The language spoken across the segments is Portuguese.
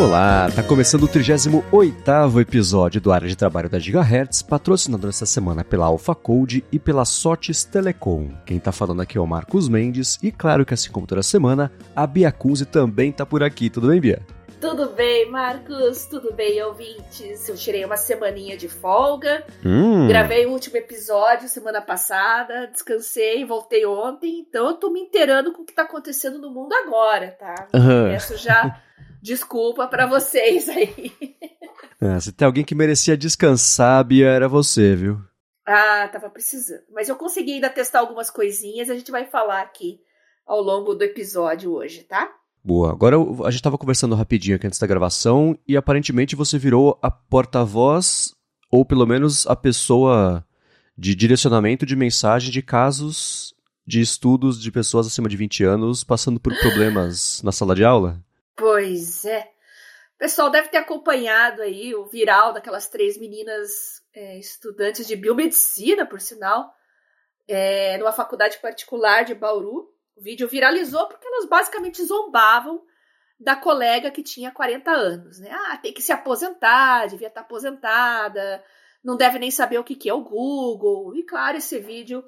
Olá, tá começando o 38º episódio do Área de Trabalho da Gigahertz, patrocinado nessa semana pela Alpha Code e pela Sotes Telecom. Quem tá falando aqui é o Marcos Mendes e claro que assim como toda semana, a Bia Kunze também tá por aqui. Tudo bem, Bia? Tudo bem, Marcos? Tudo bem, ouvintes? Eu tirei uma semaninha de folga, hum. gravei o último episódio semana passada, descansei, voltei ontem, então eu tô me inteirando com o que tá acontecendo no mundo agora, tá? Uhum. Já desculpa para vocês aí. É, se tem alguém que merecia descansar, Bia, era você, viu? Ah, tava precisando. Mas eu consegui ainda testar algumas coisinhas, a gente vai falar aqui ao longo do episódio hoje, tá? Boa. Agora a gente estava conversando rapidinho aqui antes da gravação e aparentemente você virou a porta-voz ou pelo menos a pessoa de direcionamento de mensagem de casos de estudos de pessoas acima de 20 anos passando por problemas na sala de aula? Pois é. Pessoal deve ter acompanhado aí o viral daquelas três meninas é, estudantes de biomedicina, por sinal, é, numa faculdade particular de Bauru, o vídeo viralizou porque elas basicamente zombavam da colega que tinha 40 anos, né? Ah, tem que se aposentar, devia estar aposentada, não deve nem saber o que, que é o Google. E claro, esse vídeo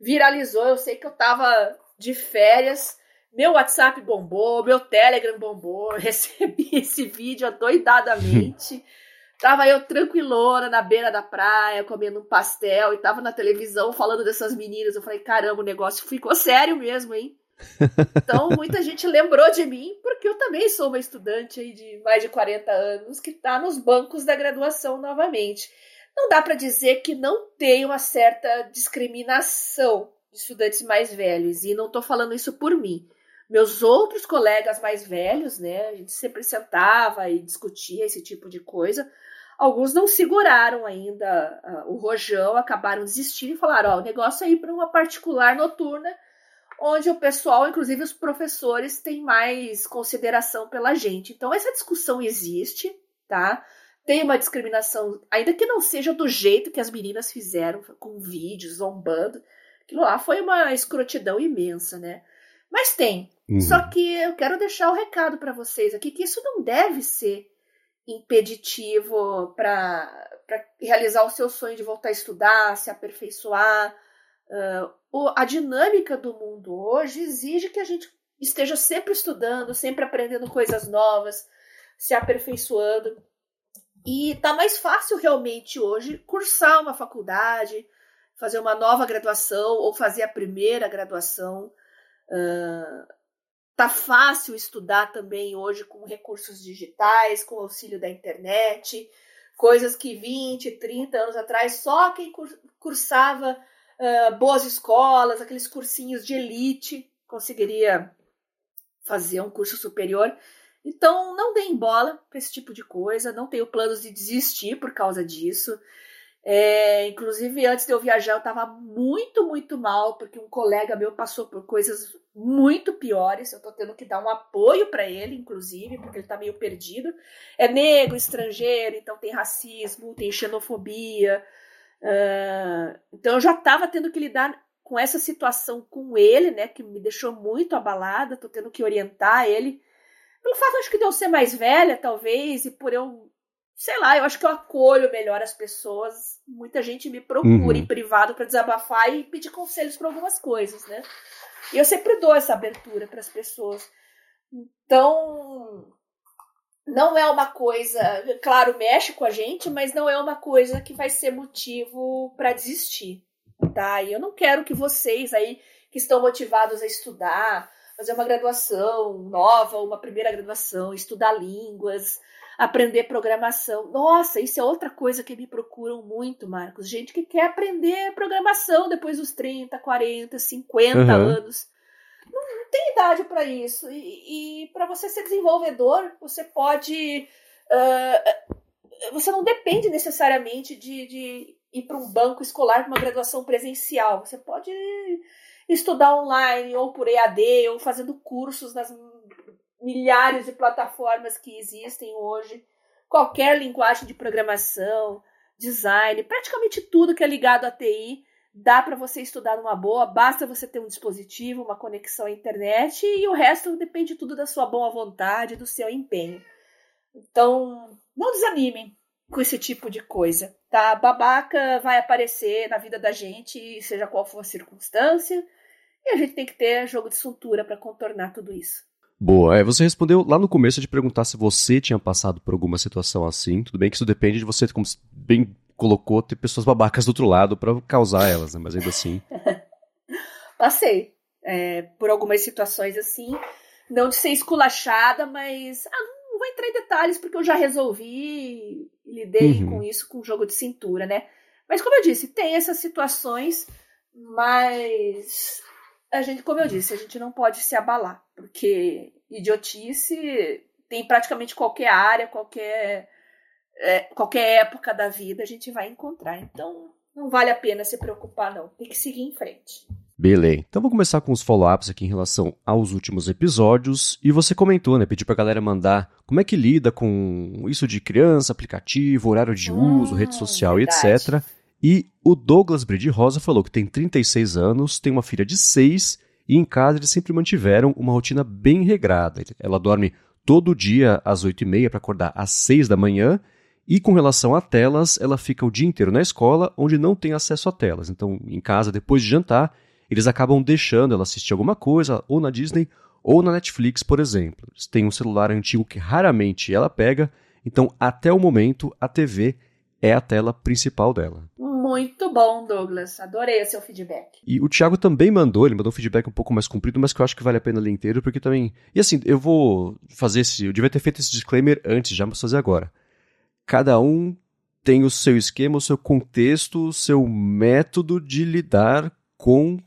viralizou. Eu sei que eu estava de férias, meu WhatsApp bombou, meu Telegram bombou, eu recebi esse vídeo adoidadamente. Tava eu tranquilona na beira da praia, comendo um pastel e tava na televisão falando dessas meninas. Eu falei, caramba, o negócio ficou sério mesmo, hein? Então, muita gente lembrou de mim, porque eu também sou uma estudante aí de mais de 40 anos que está nos bancos da graduação novamente. Não dá para dizer que não tem uma certa discriminação de estudantes mais velhos, e não estou falando isso por mim. Meus outros colegas mais velhos, né, a gente sempre sentava e discutia esse tipo de coisa, Alguns não seguraram ainda uh, o rojão, acabaram desistindo e falaram: ó, o negócio é ir para uma particular noturna, onde o pessoal, inclusive os professores, têm mais consideração pela gente. Então, essa discussão existe, tá? Tem uma discriminação, ainda que não seja do jeito que as meninas fizeram, com vídeos, zombando. Aquilo lá foi uma escrotidão imensa, né? Mas tem. Uhum. Só que eu quero deixar o recado para vocês aqui que isso não deve ser impeditivo para realizar o seu sonho de voltar a estudar, se aperfeiçoar. Uh, a dinâmica do mundo hoje exige que a gente esteja sempre estudando, sempre aprendendo coisas novas, se aperfeiçoando. E tá mais fácil realmente hoje cursar uma faculdade, fazer uma nova graduação ou fazer a primeira graduação. Uh, Tá fácil estudar também hoje com recursos digitais, com auxílio da internet, coisas que 20, 30 anos atrás só quem cursava uh, boas escolas, aqueles cursinhos de elite, conseguiria fazer um curso superior. Então, não deem bola para esse tipo de coisa, não tenho planos de desistir por causa disso. É, inclusive, antes de eu viajar, eu estava muito, muito mal, porque um colega meu passou por coisas muito piores. Eu estou tendo que dar um apoio para ele, inclusive, porque ele está meio perdido. É negro, estrangeiro, então tem racismo, tem xenofobia. Uh, então, eu já estava tendo que lidar com essa situação com ele, né, que me deixou muito abalada. Estou tendo que orientar ele. Pelo fato, acho que de eu ser mais velha, talvez, e por eu sei lá, eu acho que eu acolho melhor as pessoas. Muita gente me procura uhum. em privado para desabafar e pedir conselhos para algumas coisas, né? E eu sempre dou essa abertura para as pessoas. Então, não é uma coisa, claro, mexe com a gente, mas não é uma coisa que vai ser motivo para desistir, tá? E eu não quero que vocês aí que estão motivados a estudar, fazer uma graduação nova, uma primeira graduação, estudar línguas, aprender programação. Nossa, isso é outra coisa que me procuram muito, Marcos. Gente que quer aprender programação depois dos 30, 40, 50 uhum. anos. Não, não, tem idade para isso. E, e para você ser desenvolvedor, você pode. Uh, você não depende necessariamente de, de ir para um banco escolar, uma graduação presencial. Você pode estudar online, ou por EAD, ou fazendo cursos nas milhares de plataformas que existem hoje, qualquer linguagem de programação, design, praticamente tudo que é ligado à TI dá para você estudar numa boa, basta você ter um dispositivo, uma conexão à internet e o resto depende tudo da sua boa vontade, do seu empenho. Então, não desanimem com esse tipo de coisa, tá? Babaca vai aparecer na vida da gente, seja qual for a circunstância, e a gente tem que ter jogo de cintura para contornar tudo isso. Boa, é, você respondeu lá no começo de perguntar se você tinha passado por alguma situação assim. Tudo bem que isso depende de você, como bem colocou, ter pessoas babacas do outro lado para causar elas, né? Mas ainda assim. Passei é, por algumas situações assim, não de ser esculachada, mas ah, não vou entrar em detalhes porque eu já resolvi e lidei uhum. com isso com jogo de cintura, né? Mas como eu disse, tem essas situações, mas a gente, como eu disse, a gente não pode se abalar, porque idiotice tem praticamente qualquer área, qualquer é, qualquer época da vida a gente vai encontrar. Então, não vale a pena se preocupar, não. Tem que seguir em frente. Beleza. Então vou começar com os follow-ups aqui em relação aos últimos episódios. E você comentou, né? Pediu pra galera mandar como é que lida com isso de criança, aplicativo, horário de hum, uso, rede social verdade. e etc. E o Douglas Brady Rosa falou que tem 36 anos, tem uma filha de 6 e em casa eles sempre mantiveram uma rotina bem regrada. Ela dorme todo dia às 8h30 para acordar às 6 da manhã e com relação a telas, ela fica o dia inteiro na escola, onde não tem acesso a telas. Então, em casa, depois de jantar, eles acabam deixando ela assistir alguma coisa, ou na Disney, ou na Netflix, por exemplo. Eles têm um celular antigo que raramente ela pega, então, até o momento, a TV é a tela principal dela. Muito bom, Douglas. Adorei o seu feedback. E o Thiago também mandou, ele mandou um feedback um pouco mais comprido, mas que eu acho que vale a pena ler inteiro, porque também. E assim, eu vou fazer esse. Eu devia ter feito esse disclaimer antes, já, mas fazer agora cada um tem o seu esquema, o seu contexto, o seu método de lidar com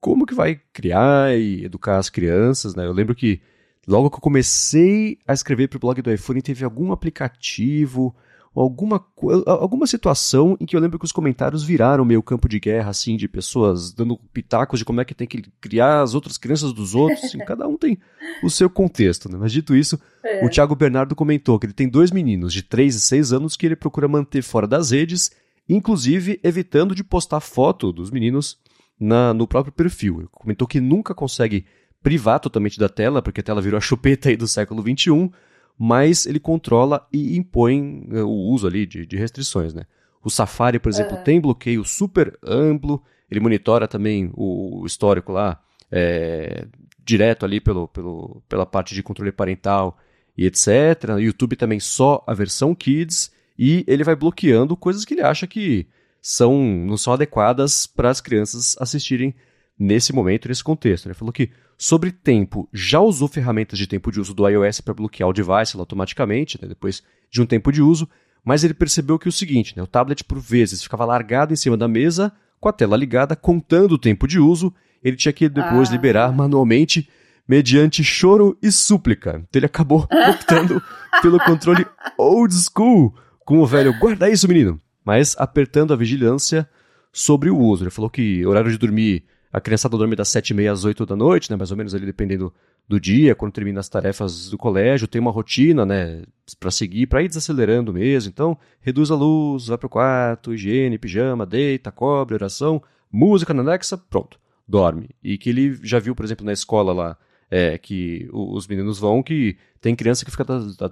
como que vai criar e educar as crianças, né? Eu lembro que logo que eu comecei a escrever para o blog do iPhone, teve algum aplicativo alguma, alguma situação em que eu lembro que os comentários viraram meio campo de guerra, assim, de pessoas dando pitacos de como é que tem que criar as outras crianças dos outros. Assim, cada um tem o seu contexto, né? Mas dito isso, é. o Thiago Bernardo comentou que ele tem dois meninos de 3 e 6 anos que ele procura manter fora das redes, inclusive evitando de postar foto dos meninos na, no próprio perfil. Ele comentou que nunca consegue privar totalmente da tela, porque a tela virou a chupeta aí do século XXI, mas ele controla e impõe eh, o uso ali de, de restrições, né? O Safari, por exemplo, uhum. tem bloqueio super amplo, ele monitora também o histórico lá, é, direto ali pelo, pelo, pela parte de controle parental e etc. O YouTube também só a versão Kids, e ele vai bloqueando coisas que ele acha que são, não são adequadas para as crianças assistirem nesse momento, nesse contexto. Ele falou que Sobre tempo, já usou ferramentas de tempo de uso do iOS para bloquear o device automaticamente, né, depois de um tempo de uso, mas ele percebeu que é o seguinte, né, o tablet por vezes ficava largado em cima da mesa, com a tela ligada, contando o tempo de uso, ele tinha que depois ah. liberar manualmente mediante choro e súplica. Então ele acabou optando pelo controle old school, com o velho guarda isso, menino, mas apertando a vigilância sobre o uso. Ele falou que horário de dormir a criançada dorme das sete e meia às oito da noite, né, mais ou menos ali dependendo do dia, quando termina as tarefas do colégio, tem uma rotina, né, para seguir, para ir desacelerando mesmo. Então, reduz a luz, vai pro quarto, higiene, pijama, deita, cobre, oração, música na Alexa, pronto, dorme. E que ele já viu, por exemplo, na escola lá, é, que os meninos vão, que tem criança que fica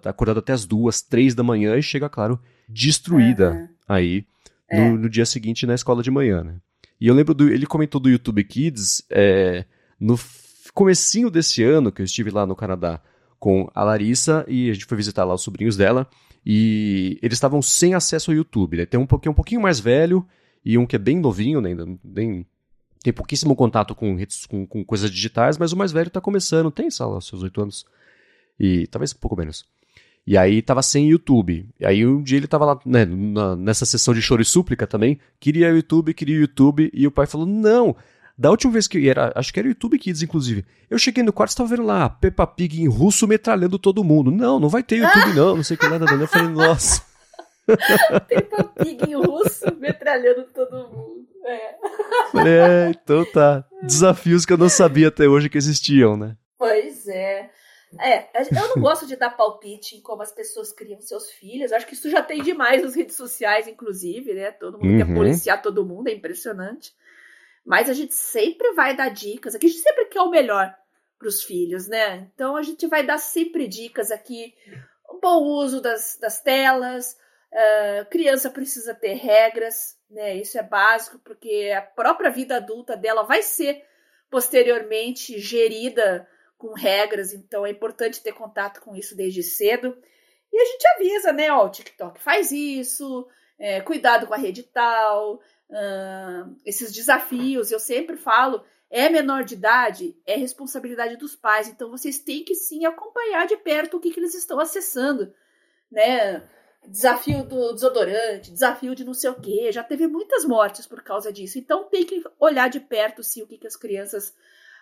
acordada até as duas, três da manhã e chega, claro, destruída aí no, é. no, dia seguinte na escola de manhã, né? E eu lembro do. Ele comentou do YouTube Kids é, no comecinho desse ano, que eu estive lá no Canadá com a Larissa e a gente foi visitar lá os sobrinhos dela. E eles estavam sem acesso ao YouTube. Né? Tem um pouquinho, um pouquinho mais velho e um que é bem novinho, né? bem, tem pouquíssimo contato com, com, com coisas digitais, mas o mais velho está começando, tem, sei lá, seus oito anos. E talvez um pouco menos. E aí tava sem YouTube. E aí um dia ele tava lá, né, na, nessa sessão de choro e súplica também, queria YouTube, queria o YouTube, e o pai falou, não, da última vez que era, acho que era o YouTube Kids, inclusive, eu cheguei no quarto e estava vendo lá Peppa Pig em russo metralhando todo mundo. Não, não vai ter YouTube não, não sei o que nada, eu falei, nossa. Peppa Pig em russo metralhando todo mundo. É. é, então tá. Desafios que eu não sabia até hoje que existiam, né? Pois é. É, eu não gosto de dar palpite em como as pessoas criam seus filhos. Acho que isso já tem demais nas redes sociais, inclusive, né? Todo mundo uhum. quer policiar todo mundo, é impressionante. Mas a gente sempre vai dar dicas aqui, a gente sempre quer o melhor para os filhos, né? Então a gente vai dar sempre dicas aqui. bom uso das, das telas, uh, criança precisa ter regras, né? Isso é básico, porque a própria vida adulta dela vai ser posteriormente gerida com regras, então é importante ter contato com isso desde cedo. E a gente avisa, né? Ó, o TikTok faz isso, é, cuidado com a rede tal, esses desafios. Eu sempre falo, é menor de idade, é responsabilidade dos pais. Então vocês têm que sim acompanhar de perto o que, que eles estão acessando, né? Desafio do desodorante, desafio de não sei o quê. Já teve muitas mortes por causa disso. Então tem que olhar de perto sim o que, que as crianças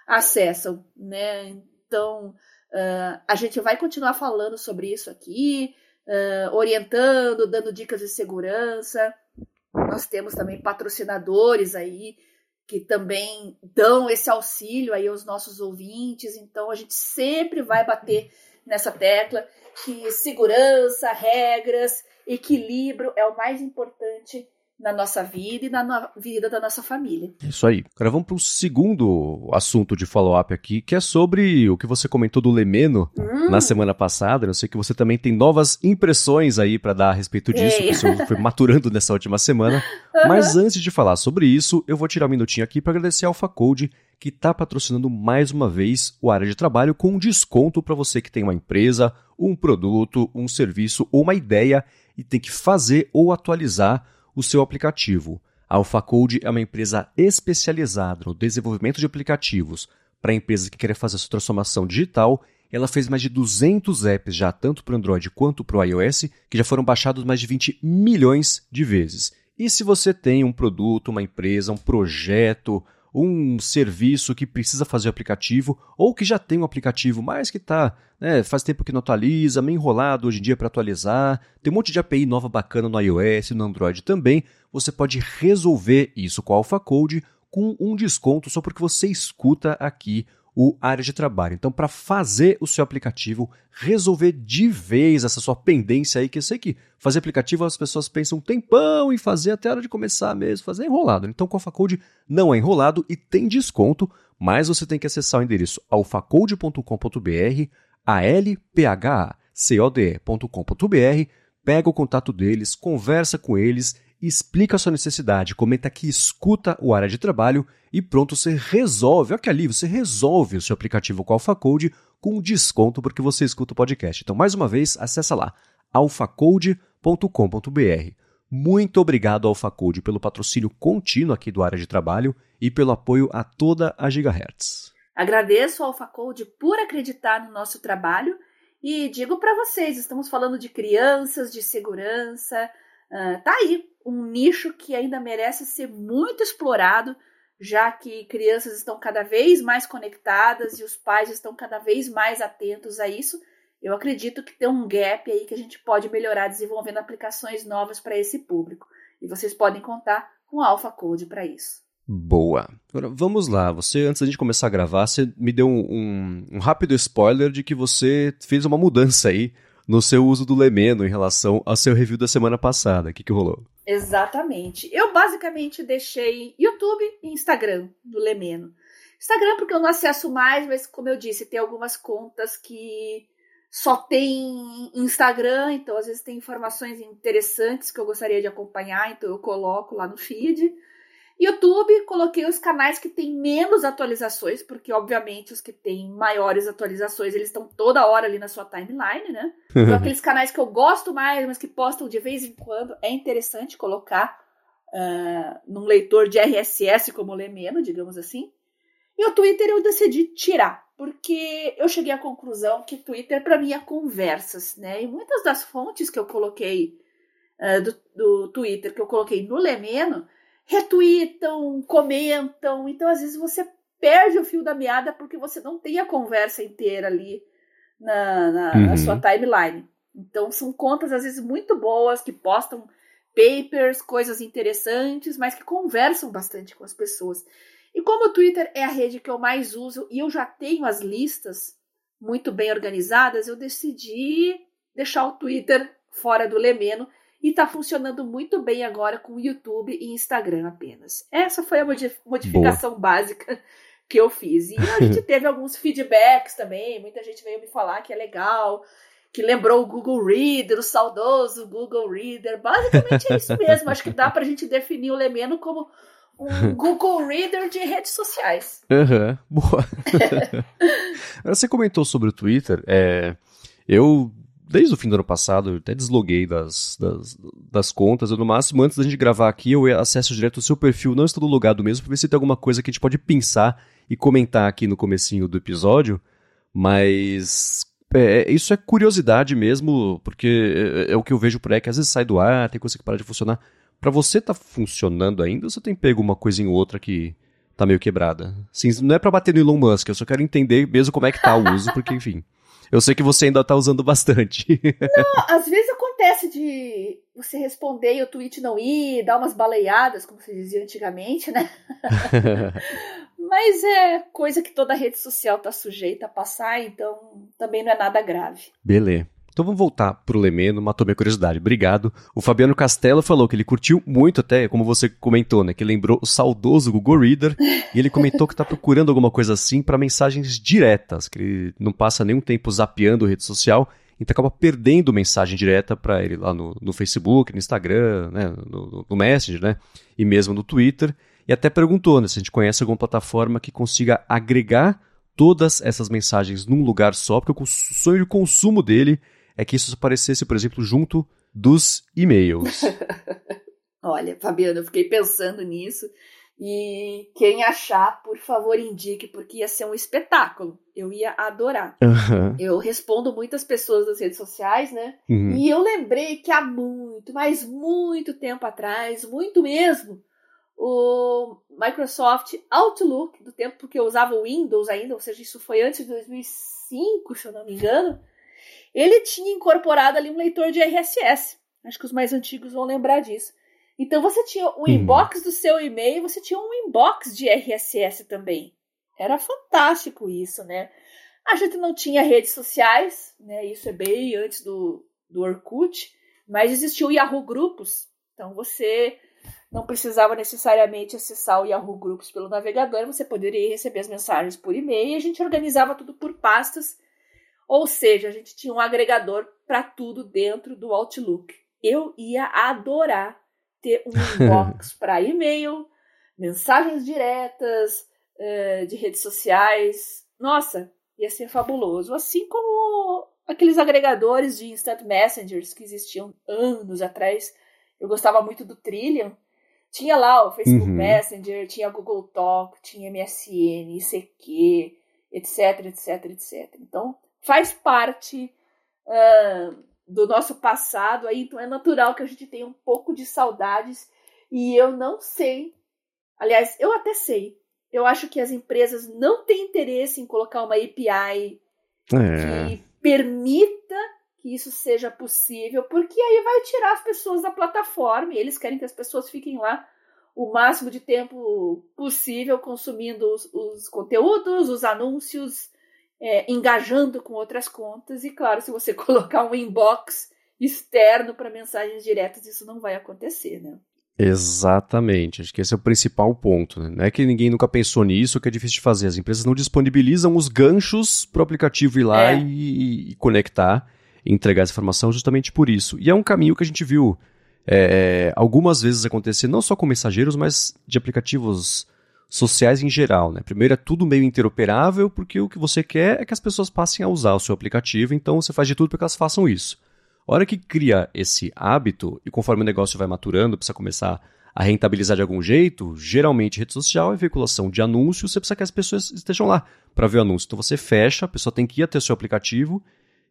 acessam, né? Então uh, a gente vai continuar falando sobre isso aqui, uh, orientando, dando dicas de segurança. Nós temos também patrocinadores aí que também dão esse auxílio aí aos nossos ouvintes. Então a gente sempre vai bater nessa tecla que segurança, regras, equilíbrio é o mais importante na nossa vida e na no vida da nossa família. Isso aí. Agora vamos para o segundo assunto de follow-up aqui, que é sobre o que você comentou do Lemeno hum. na semana passada. Eu sei que você também tem novas impressões aí para dar a respeito disso, Ei. que você foi maturando nessa última semana. Uhum. Mas antes de falar sobre isso, eu vou tirar um minutinho aqui para agradecer a Alpha Code, que está patrocinando mais uma vez o área de trabalho com um desconto para você que tem uma empresa, um produto, um serviço ou uma ideia e tem que fazer ou atualizar o seu aplicativo. A AlphaCode é uma empresa especializada no desenvolvimento de aplicativos para empresas que querem fazer a sua transformação digital. Ela fez mais de 200 apps já, tanto para o Android quanto para o iOS, que já foram baixados mais de 20 milhões de vezes. E se você tem um produto, uma empresa, um projeto, um serviço que precisa fazer o aplicativo, ou que já tem um aplicativo, mas que está, né, faz tempo que não atualiza, meio enrolado hoje em dia para atualizar, tem um monte de API nova bacana no iOS e no Android também, você pode resolver isso com a Alpha Code com um desconto só porque você escuta aqui o área de trabalho. Então, para fazer o seu aplicativo, resolver de vez essa sua pendência aí, que eu sei que fazer aplicativo as pessoas pensam um tempão em fazer até a hora de começar mesmo, fazer é enrolado. Então, com a Alphacode não é enrolado e tem desconto, mas você tem que acessar o endereço alphacode.com.br, alphacode.com.br, pega o contato deles, conversa com eles explica a sua necessidade, comenta que escuta o área de trabalho e pronto, você resolve, olha que alívio, você resolve o seu aplicativo com AlphaCode com desconto porque você escuta o podcast. Então, mais uma vez, acessa lá, alphacode.com.br. Muito obrigado, AlphaCode, pelo patrocínio contínuo aqui do área de trabalho e pelo apoio a toda a Gigahertz. Agradeço ao AlphaCode por acreditar no nosso trabalho e digo para vocês, estamos falando de crianças, de segurança, uh, tá aí um nicho que ainda merece ser muito explorado, já que crianças estão cada vez mais conectadas e os pais estão cada vez mais atentos a isso. Eu acredito que tem um gap aí que a gente pode melhorar desenvolvendo aplicações novas para esse público. E vocês podem contar com o Alpha Code para isso. Boa. Agora, vamos lá. Você, antes da gente começar a gravar, você me deu um, um rápido spoiler de que você fez uma mudança aí no seu uso do Lemeno em relação ao seu review da semana passada. O que, que rolou? Exatamente. Eu basicamente deixei YouTube e Instagram do Lemeno. Instagram porque eu não acesso mais, mas como eu disse, tem algumas contas que só tem Instagram, então às vezes tem informações interessantes que eu gostaria de acompanhar, então eu coloco lá no feed. YouTube, coloquei os canais que têm menos atualizações, porque obviamente os que têm maiores atualizações, eles estão toda hora ali na sua timeline, né? Então aqueles canais que eu gosto mais, mas que postam de vez em quando, é interessante colocar uh, num leitor de RSS como Lemeno, digamos assim. E o Twitter eu decidi tirar, porque eu cheguei à conclusão que Twitter para mim é conversas, né? E muitas das fontes que eu coloquei uh, do, do Twitter, que eu coloquei no Lemeno, retweetam, comentam. Então, às vezes, você perde o fio da meada porque você não tem a conversa inteira ali na, na, uhum. na sua timeline. Então, são contas, às vezes, muito boas que postam papers, coisas interessantes, mas que conversam bastante com as pessoas. E como o Twitter é a rede que eu mais uso e eu já tenho as listas muito bem organizadas, eu decidi deixar o Twitter fora do Lemeno e está funcionando muito bem agora com YouTube e Instagram apenas. Essa foi a modificação Boa. básica que eu fiz. E a gente teve alguns feedbacks também, muita gente veio me falar que é legal, que lembrou o Google Reader, o saudoso Google Reader. Basicamente é isso mesmo. Acho que dá para a gente definir o Lemeno como um Google Reader de redes sociais. Uhum, boa. Você comentou sobre o Twitter. É, eu, desde o fim do ano passado, até desloguei das, das, das contas. Eu, no máximo, antes da gente gravar aqui, eu acesso direto o seu perfil, não estando logado mesmo, para ver se tem alguma coisa que a gente pode pensar e comentar aqui no comecinho do episódio. Mas é, isso é curiosidade mesmo, porque é, é, o que eu vejo por aí, que às vezes sai do ar, tem coisa que para de funcionar. Para você tá funcionando ainda ou você tem pego uma coisa em outra que tá meio quebrada? Sim, não é para bater no Elon Musk, eu só quero entender mesmo como é que tá o uso, porque enfim. Eu sei que você ainda tá usando bastante. Não, às vezes acontece de você responder e o tweet não ir, dar umas baleiadas, como se dizia antigamente, né? Mas é coisa que toda rede social tá sujeita a passar, então também não é nada grave. Beleza. Então vamos voltar pro Lemeno, matou minha curiosidade. Obrigado. O Fabiano Castelo falou que ele curtiu muito até, como você comentou, né, que lembrou o saudoso Google Reader, e ele comentou que está procurando alguma coisa assim para mensagens diretas, que ele não passa nenhum tempo zapeando rede social, então acaba perdendo mensagem direta para ele lá no, no, Facebook, no Instagram, né, no, no Messenger, né, e mesmo no Twitter. E até perguntou né, se a gente conhece alguma plataforma que consiga agregar todas essas mensagens num lugar só, porque o sonho de consumo dele é que isso aparecesse, por exemplo, junto dos e-mails. Olha, Fabiano, eu fiquei pensando nisso. E quem achar, por favor, indique, porque ia ser um espetáculo. Eu ia adorar. Uhum. Eu respondo muitas pessoas nas redes sociais, né? Uhum. E eu lembrei que há muito, mas muito tempo atrás, muito mesmo, o Microsoft Outlook, do tempo que eu usava o Windows ainda, ou seja, isso foi antes de 2005, se eu não me engano, ele tinha incorporado ali um leitor de RSS. Acho que os mais antigos vão lembrar disso. Então você tinha o um inbox do seu e-mail, você tinha um inbox de RSS também. Era fantástico isso, né? A gente não tinha redes sociais, né? Isso é bem antes do, do Orkut, mas existia o Yahoo Grupos. Então você não precisava necessariamente acessar o Yahoo Grupos pelo navegador, você poderia receber as mensagens por e-mail e a gente organizava tudo por pastas ou seja, a gente tinha um agregador para tudo dentro do Outlook. Eu ia adorar ter um inbox para e-mail, mensagens diretas uh, de redes sociais. Nossa, ia ser fabuloso. Assim como aqueles agregadores de instant messengers que existiam anos atrás. Eu gostava muito do Trillian. Tinha lá o Facebook uhum. Messenger, tinha Google Talk, tinha MSN, ICQ, etc, etc, etc. Então, faz parte uh, do nosso passado, aí então é natural que a gente tenha um pouco de saudades. E eu não sei, aliás, eu até sei. Eu acho que as empresas não têm interesse em colocar uma API é. que permita que isso seja possível, porque aí vai tirar as pessoas da plataforma e eles querem que as pessoas fiquem lá o máximo de tempo possível consumindo os, os conteúdos, os anúncios, é, engajando com outras contas. E claro, se você colocar um inbox externo para mensagens diretas, isso não vai acontecer, né? Exatamente, acho que esse é o principal ponto. Né? Não é que ninguém nunca pensou nisso, que é difícil de fazer. As empresas não disponibilizam os ganchos para o aplicativo ir lá é. e, e, conectar e entregar essa informação justamente por isso. E é um caminho que a gente viu é, algumas vezes acontecer, não só com mensageiros, mas de aplicativos sociais em geral. Né? Primeiro é tudo meio interoperável, porque o que você quer é que as pessoas passem a usar o seu aplicativo, então você faz de tudo para que elas façam isso. A hora que cria esse hábito, e conforme o negócio vai maturando, precisa começar a rentabilizar de algum jeito, geralmente rede social é veiculação de anúncios, você precisa que as pessoas estejam lá para ver o anúncio. Então você fecha, a pessoa tem que ir até o seu aplicativo,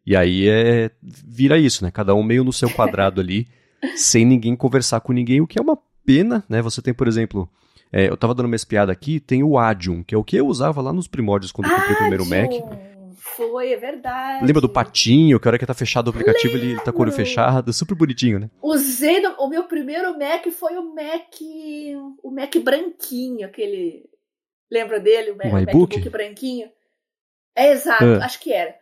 e aí é vira isso, né? Cada um meio no seu quadrado ali, sem ninguém conversar com ninguém, o que é uma pena, né? Você tem, por exemplo, é, eu tava dando uma espiada aqui, tem o Adium, que é o que eu usava lá nos primórdios quando eu comprei o primeiro Mac. Foi, é verdade. Lembra do patinho, que a hora que tá fechado o aplicativo ele, ele tá com o olho fechado, super bonitinho, né? Usei, no, o meu primeiro Mac foi o Mac, o Mac branquinho, aquele, lembra dele? O, Mac, o MacBook branquinho. É exato, ah. acho que era.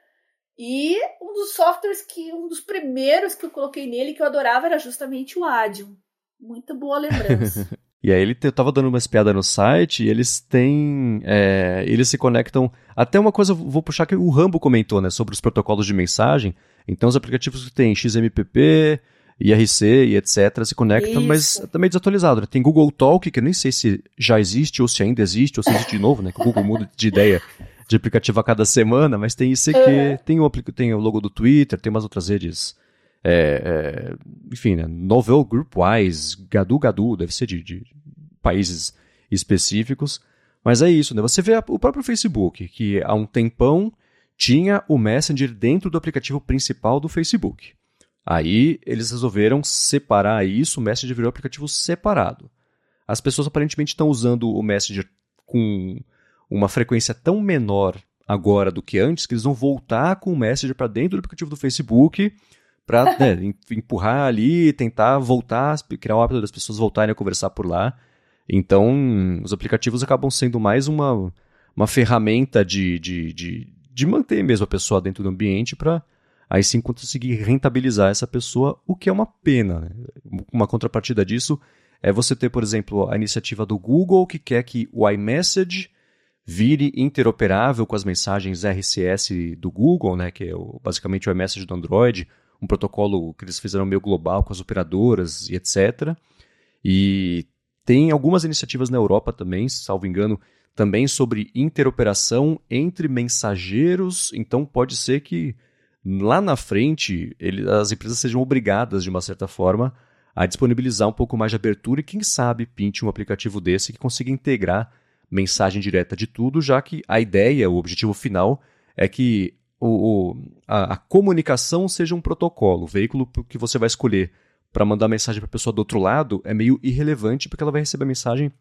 E um dos softwares que, um dos primeiros que eu coloquei nele que eu adorava era justamente o Adium. Muito boa lembrança. E aí ele te, tava dando uma espiada no site e eles têm. É, eles se conectam. Até uma coisa, vou puxar que o Rambo comentou, né? Sobre os protocolos de mensagem. Então os aplicativos que tem XMPP, IRC e etc. se conectam, Isso. mas tá meio desatualizado. Né? Tem Google Talk, que eu nem sei se já existe ou se ainda existe, ou se existe de novo, né? Que o Google muda de ideia de aplicativo a cada semana, mas tem ICQ, uhum. tem, o, tem o logo do Twitter, tem umas outras redes é, é, enfim, né, Novel Groupwise, Gadu Gadu, deve ser de, de, países específicos. Mas é isso, né? Você vê o próprio Facebook, que há um tempão tinha o Messenger dentro do aplicativo principal do Facebook. Aí eles resolveram separar isso, o Messenger virou um aplicativo separado. As pessoas aparentemente estão usando o Messenger com uma frequência tão menor agora do que antes que eles vão voltar com o Messenger para dentro do aplicativo do Facebook para né, empurrar ali, tentar voltar, criar o hábito das pessoas voltarem a conversar por lá. Então, os aplicativos acabam sendo mais uma, uma ferramenta de, de, de, de manter mesmo a pessoa dentro do ambiente para aí sim conseguir rentabilizar essa pessoa, o que é uma pena. Né? Uma contrapartida disso é você ter, por exemplo, a iniciativa do Google que quer que o iMessage vire interoperável com as mensagens RCS do Google, né, que é o, basicamente o iMessage do Android, um protocolo que eles fizeram meio global com as operadoras e etc. E tem algumas iniciativas na Europa também, salvo engano, também sobre interoperação entre mensageiros. Então pode ser que lá na frente ele, as empresas sejam obrigadas, de uma certa forma, a disponibilizar um pouco mais de abertura e, quem sabe, pinte um aplicativo desse que consiga integrar mensagem direta de tudo, já que a ideia, o objetivo final, é que o, o a, a, comunicação seja um protocolo. O veículo que você vai escolher para mandar mensagem para a pessoa do outro lado é meio irrelevante porque ela vai receber a mensagem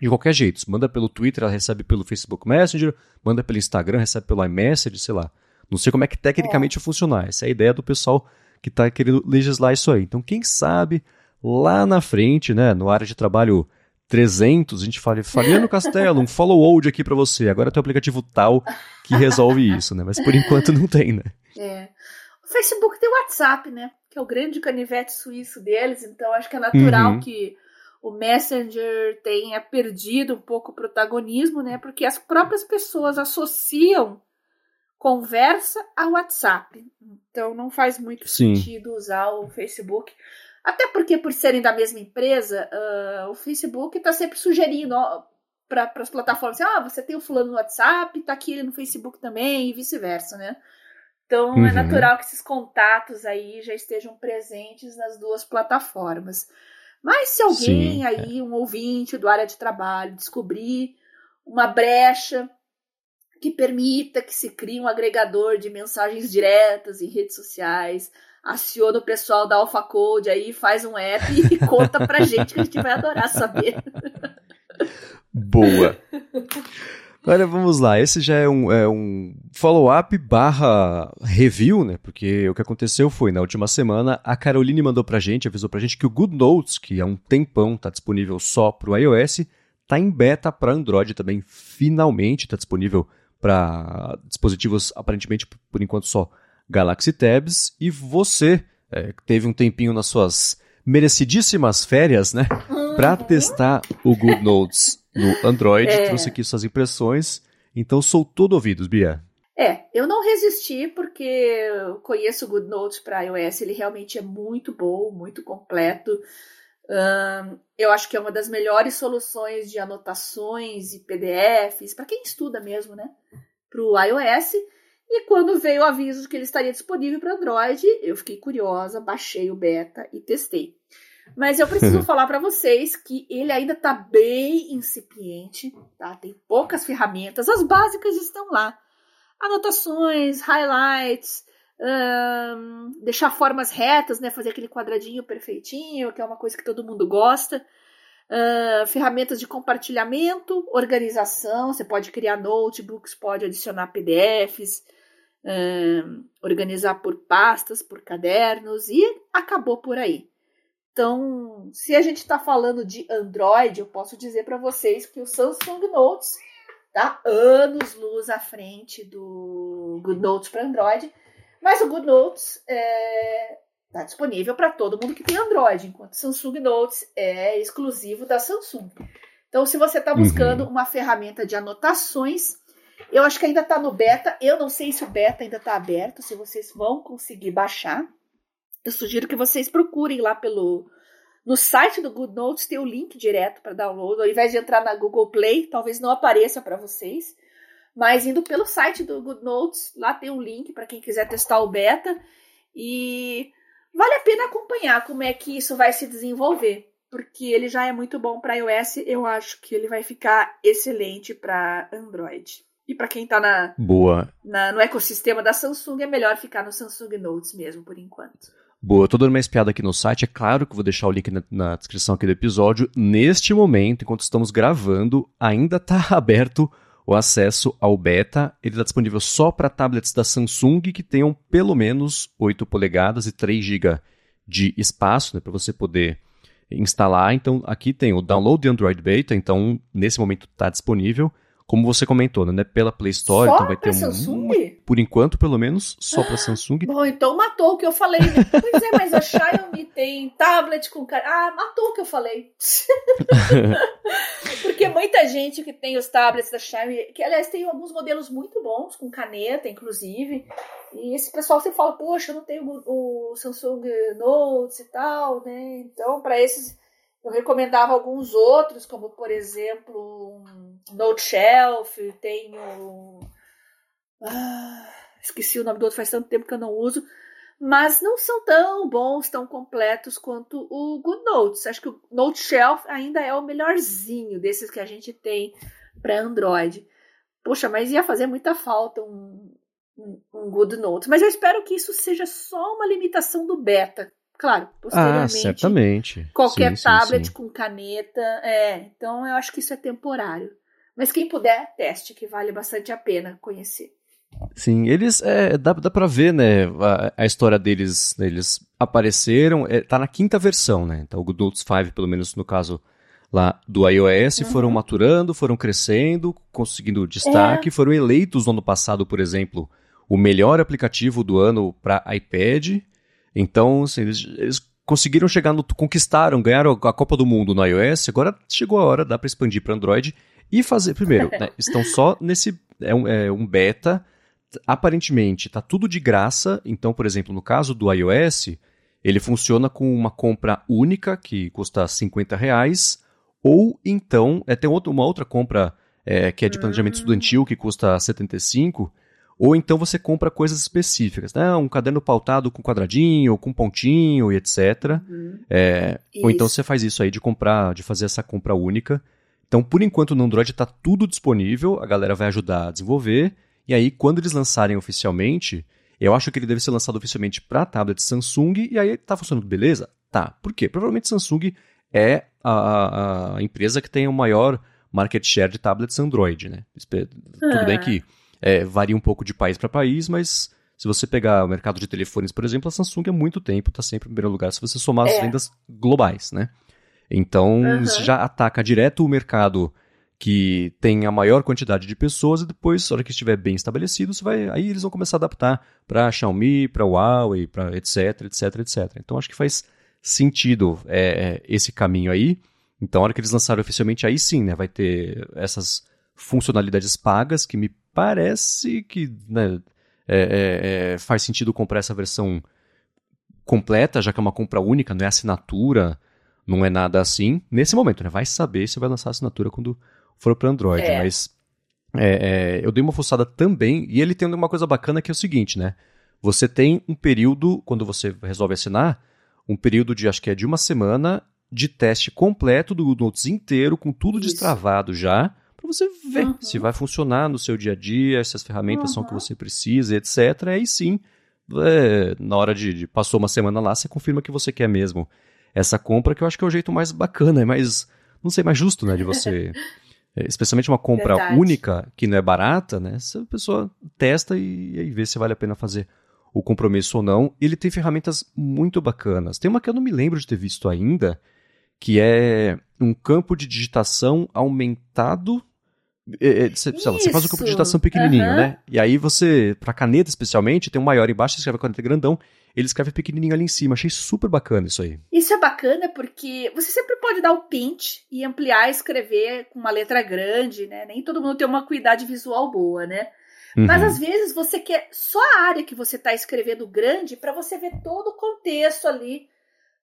de qualquer jeito. manda pelo Twitter, ela recebe pelo Facebook Messenger, manda pelo Instagram, recebe pelo iMessage, sei lá. Não sei como é que tecnicamente vai funcionar. Essa é a ideia do pessoal que está querendo legislar isso aí. Então, quem sabe lá na frente, né, no área de trabalho 300, a gente fala, Fabiano Castelo, um follow old aqui para você. Agora tem um aplicativo tal que resolve isso, né? Mas por enquanto não tem, né? É. O Facebook tem o WhatsApp, né? Que é o grande canivete suíço deles, então acho que é natural uhum. que o Messenger tenha perdido um pouco o protagonismo, né? Porque as próprias pessoas associam conversa ao WhatsApp. Então não faz muito Sim. sentido usar o Facebook. Até porque, por serem da mesma empresa, uh, o Facebook está sempre sugerindo para as plataformas: ah, você tem o fulano no WhatsApp, tá aqui ele no Facebook também, e vice-versa, né? Então é uhum. é natural que esses contatos aí já estejam presentes nas duas plataformas. Mas se alguém Sim, aí, é. um ouvinte do área de trabalho, descobrir uma brecha que permita que se crie um agregador de mensagens diretas em redes sociais, aciona o pessoal da Alpha Code aí, faz um app e conta pra gente que a gente vai adorar saber. Boa. Agora vamos lá, esse já é um, é um follow-up barra review, né? Porque o que aconteceu foi, na última semana, a Caroline mandou pra gente, avisou pra gente que o Good Notes, que há um tempão tá disponível só pro iOS, tá em beta para Android também, finalmente tá disponível para dispositivos aparentemente por enquanto só Galaxy Tabs e você é, teve um tempinho nas suas merecidíssimas férias, né, para uhum. testar o Good Notes no Android, é. trouxe aqui suas impressões. Então sou todo ouvidos, Bia. É, eu não resisti porque eu conheço o Good Notes para iOS, ele realmente é muito bom, muito completo. Um, eu acho que é uma das melhores soluções de anotações e PDFs para quem estuda mesmo, né? Para o iOS. E quando veio o aviso que ele estaria disponível para Android, eu fiquei curiosa, baixei o beta e testei. Mas eu preciso falar para vocês que ele ainda está bem incipiente, tá? Tem poucas ferramentas, as básicas estão lá. Anotações, highlights, um, deixar formas retas, né? Fazer aquele quadradinho perfeitinho, que é uma coisa que todo mundo gosta. Uh, ferramentas de compartilhamento, organização, você pode criar notebooks, pode adicionar PDFs, organizar por pastas, por cadernos e acabou por aí. Então, se a gente está falando de Android, eu posso dizer para vocês que o Samsung Notes está anos luz à frente do Good Notes para Android, mas o Good Notes é, Está disponível para todo mundo que tem Android, enquanto Samsung Notes é exclusivo da Samsung. Então, se você está buscando uhum. uma ferramenta de anotações, eu acho que ainda está no beta. Eu não sei se o beta ainda está aberto, se vocês vão conseguir baixar. Eu sugiro que vocês procurem lá pelo no site do Good Notes tem o link direto para download. Ao invés de entrar na Google Play, talvez não apareça para vocês. Mas indo pelo site do Good Notes, lá tem um link para quem quiser testar o beta. E vale a pena acompanhar como é que isso vai se desenvolver. Porque ele já é muito bom para iOS, eu acho que ele vai ficar excelente para Android. E para quem está na, Boa. Na, no ecossistema da Samsung, é melhor ficar no Samsung Notes mesmo, por enquanto. Boa, eu tô dando uma espiada aqui no site. É claro que eu vou deixar o link na, na descrição aqui do episódio. Neste momento, enquanto estamos gravando, ainda está aberto o acesso ao beta. Ele está disponível só para tablets da Samsung que tenham pelo menos 8 polegadas e 3 GB de espaço né, para você poder instalar. Então, aqui tem o download de Android Beta. Então, nesse momento está disponível como você comentou, né? Pela Play Store, só então vai ter um. Samsung? Por enquanto, pelo menos, só para Samsung. Bom, então matou o que eu falei. pois é, mas a Xiaomi tem tablet com cara. Ah, matou o que eu falei. Porque muita gente que tem os tablets da Xiaomi, que aliás tem alguns modelos muito bons, com caneta, inclusive. E esse pessoal sempre fala, poxa, eu não tenho o, o Samsung Notes e tal, né? Então, para esses eu recomendava alguns outros, como por exemplo Note Shelf, tenho. Ah, esqueci o nome do outro, faz tanto tempo que eu não uso. Mas não são tão bons, tão completos quanto o Good Notes. Acho que o Note Shelf ainda é o melhorzinho desses que a gente tem para Android. Poxa, mas ia fazer muita falta um, um, um Good Notes. Mas eu espero que isso seja só uma limitação do beta Claro, ah, posteriormente. Ah, certamente. Qualquer sim, tablet sim, sim. com caneta. É, então eu acho que isso é temporário. Mas quem puder, teste, que vale bastante a pena conhecer. Sim, eles. É, dá, dá pra ver, né? A, a história deles. Eles apareceram. É, tá na quinta versão, né? Então o Good Notes 5, pelo menos no caso lá do iOS, uhum. foram maturando, foram crescendo, conseguindo destaque, é. foram eleitos no ano passado, por exemplo, o melhor aplicativo do ano para iPad. Então, assim, eles, eles conseguiram chegar no. conquistaram, ganharam a Copa do Mundo no iOS, agora chegou a hora, dá para expandir para Android e fazer. Primeiro, né, estão só nesse. É um, é um beta. Aparentemente, está tudo de graça. Então, por exemplo, no caso do iOS, ele funciona com uma compra única, que custa 50 reais. Ou então, é, tem outra, uma outra compra é, que é de planejamento hum. estudantil, que custa 75 ou então você compra coisas específicas, né? Um caderno pautado com quadradinho, com pontinho e etc. Uhum. É, ou então você faz isso aí de comprar, de fazer essa compra única. Então, por enquanto, no Android está tudo disponível, a galera vai ajudar a desenvolver. E aí, quando eles lançarem oficialmente, eu acho que ele deve ser lançado oficialmente para tablet Samsung, e aí tá funcionando beleza? Tá. Por quê? Provavelmente Samsung é a, a empresa que tem o maior market share de tablets Android, né? Tudo bem que é, varia um pouco de país para país, mas se você pegar o mercado de telefones, por exemplo, a Samsung há muito tempo está sempre em primeiro lugar se você somar as é. vendas globais, né? Então, uhum. isso já ataca direto o mercado que tem a maior quantidade de pessoas e depois, na hora que estiver bem estabelecido, você vai, aí eles vão começar a adaptar para Xiaomi, para Huawei, para etc, etc, etc. Então, acho que faz sentido é, é, esse caminho aí. Então, a hora que eles lançarem oficialmente, aí sim, né, vai ter essas funcionalidades pagas que me parece que né, é, é, é, faz sentido comprar essa versão completa, já que é uma compra única, não é assinatura, não é nada assim. Nesse momento, né? Vai saber se vai lançar assinatura quando for para Android, é. mas é, é, eu dei uma fuçada também, e ele tem uma coisa bacana que é o seguinte, né? Você tem um período, quando você resolve assinar, um período de, acho que é de uma semana, de teste completo do Notes inteiro, com tudo Isso. destravado já, para você ver uhum. se vai funcionar no seu dia a dia, se as ferramentas uhum. são que você precisa, etc. Aí sim, é, na hora de, de, passou uma semana lá, você confirma que você quer mesmo essa compra, que eu acho que é o jeito mais bacana, é mais, não sei, mais justo, né, de você, é, especialmente uma compra Verdade. única que não é barata, né? Se a pessoa testa e, e aí vê se vale a pena fazer o compromisso ou não. Ele tem ferramentas muito bacanas. Tem uma que eu não me lembro de ter visto ainda, que é um campo de digitação aumentado é, é, você, faz um campo de digitação pequenininho, uhum. né? E aí você, pra caneta especialmente, tem um maior embaixo, você escreve a caneta grandão, ele escreve pequenininho ali em cima. Achei super bacana isso aí. Isso é bacana porque você sempre pode dar o pinch e ampliar, escrever com uma letra grande, né? Nem todo mundo tem uma cuidade visual boa, né? Uhum. Mas às vezes você quer só a área que você está escrevendo grande para você ver todo o contexto ali,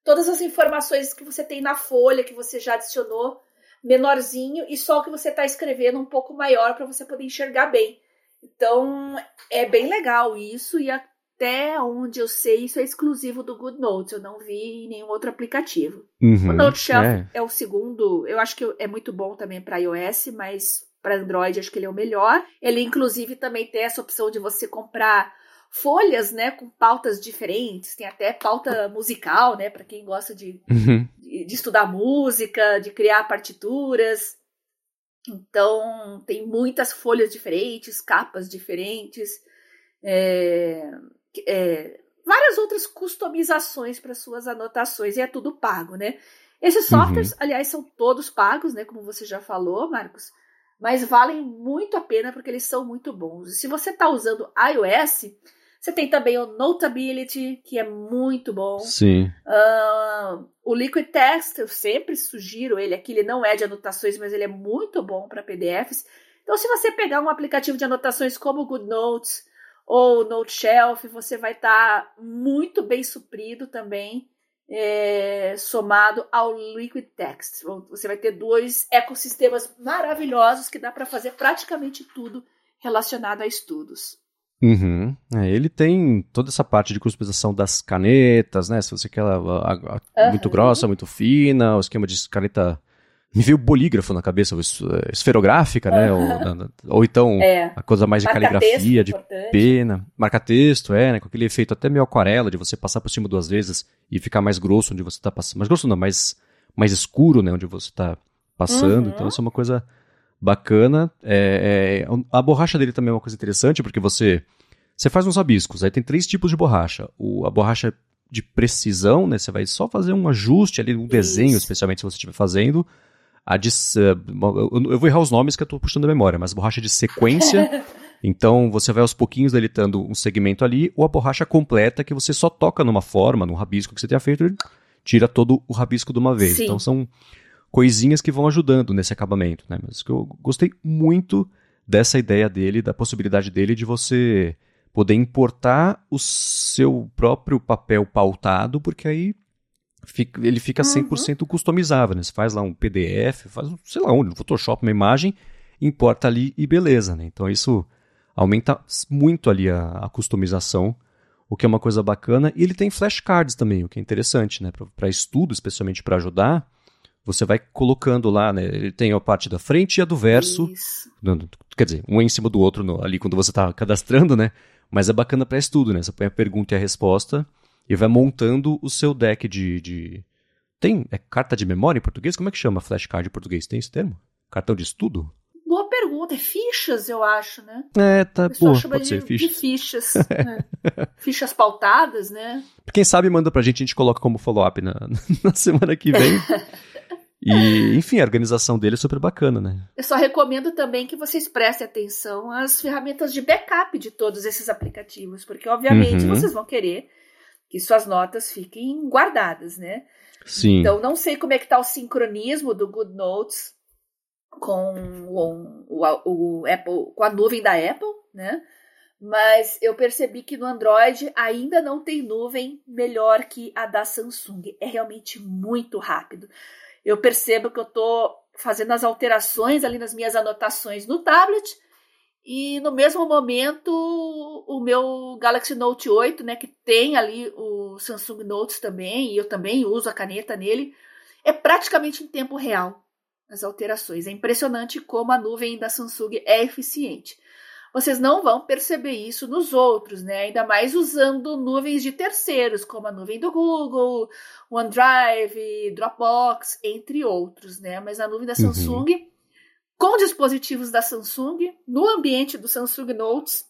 todas as informações que você tem na folha que você já adicionou menorzinho e só o que você está escrevendo um pouco maior para você poder enxergar bem. Então é bem legal isso e até onde eu sei isso é exclusivo do GoodNotes. Eu não vi em nenhum outro aplicativo. Uhum, o NoteShelf é. é o segundo. Eu acho que é muito bom também para iOS, mas para Android acho que ele é o melhor. Ele inclusive também tem essa opção de você comprar folhas, né, com pautas diferentes. Tem até pauta musical, né, para quem gosta de, uhum. de, de, estudar música, de criar partituras. Então, tem muitas folhas diferentes, capas diferentes, é, é, várias outras customizações para suas anotações, e é tudo pago, né? Esses uhum. softwares, uhum. aliás, são todos pagos, né, como você já falou, Marcos, mas valem muito a pena porque eles são muito bons. E se você está usando iOS, você tem também o Notability, que é muito bom. Sim. Uh, o Liquid Text, eu sempre sugiro ele aqui. Ele não é de anotações, mas ele é muito bom para PDFs. Então, se você pegar um aplicativo de anotações como o GoodNotes ou o NoteShelf, você vai estar tá muito bem suprido também, é, somado ao Liquid Text. Você vai ter dois ecossistemas maravilhosos que dá para fazer praticamente tudo relacionado a estudos. Uhum. É, ele tem toda essa parte de customização das canetas, né? Se você quer ela a, a, uhum. muito grossa, muito fina, o esquema de caneta. Me veio bolígrafo na cabeça, é, esferográfica, né? Ou, ou então é. a coisa mais de marca caligrafia, de importante. pena. Marca-texto, é, né? Com aquele efeito até meio aquarela, de você passar por cima duas vezes e ficar mais grosso onde você está passando. Mais grosso não, mais, mais escuro, né? Onde você está passando. Uhum. Então, isso é uma coisa bacana. É, é, a borracha dele também é uma coisa interessante, porque você, você faz uns rabiscos. Aí tem três tipos de borracha. O, a borracha de precisão, né? Você vai só fazer um ajuste ali, um desenho, Isso. especialmente se você estiver fazendo. A de, uh, eu vou errar os nomes que eu estou puxando da memória, mas borracha de sequência. então você vai aos pouquinhos deletando um segmento ali, ou a borracha completa que você só toca numa forma, num rabisco que você tenha feito, tira todo o rabisco de uma vez. Sim. Então são coisinhas que vão ajudando nesse acabamento, né? Mas que eu gostei muito dessa ideia dele, da possibilidade dele de você poder importar o seu próprio papel pautado, porque aí fica, ele fica 100% uhum. customizável, né? Você faz lá um PDF, faz, sei lá onde, no Photoshop, uma imagem, importa ali e beleza, né? Então isso aumenta muito ali a, a customização, o que é uma coisa bacana. E ele tem flashcards também, o que é interessante, né? Para estudo, especialmente para ajudar, você vai colocando lá, né? Ele tem a parte da frente e a do verso. Quer dizer, um em cima do outro no, ali quando você está cadastrando, né? Mas é bacana para estudo, né? Você põe a pergunta e a resposta e vai montando o seu deck de. de... Tem é carta de memória em português? Como é que chama flashcard em português? Tem esse termo? Cartão de estudo? Boa pergunta. É fichas, eu acho, né? É, tá. Pô, pode de, ser fichas. De fichas. né? Fichas pautadas, né? Quem sabe manda pra gente, a gente coloca como follow-up na, na semana que vem. E, enfim, a organização dele é super bacana, né? Eu só recomendo também que vocês prestem atenção às ferramentas de backup de todos esses aplicativos, porque obviamente uhum. vocês vão querer que suas notas fiquem guardadas, né? Sim. Então não sei como é que tá o sincronismo do GoodNotes com o, o, o Apple, com a nuvem da Apple, né? Mas eu percebi que no Android ainda não tem nuvem melhor que a da Samsung. É realmente muito rápido eu percebo que eu estou fazendo as alterações ali nas minhas anotações no tablet e no mesmo momento o meu Galaxy Note 8, né, que tem ali o Samsung Notes também, e eu também uso a caneta nele, é praticamente em tempo real as alterações. É impressionante como a nuvem da Samsung é eficiente vocês não vão perceber isso nos outros, né? Ainda mais usando nuvens de terceiros, como a nuvem do Google, OneDrive, Dropbox, entre outros, né? Mas a nuvem da uhum. Samsung, uhum. com dispositivos da Samsung, no ambiente do Samsung Notes,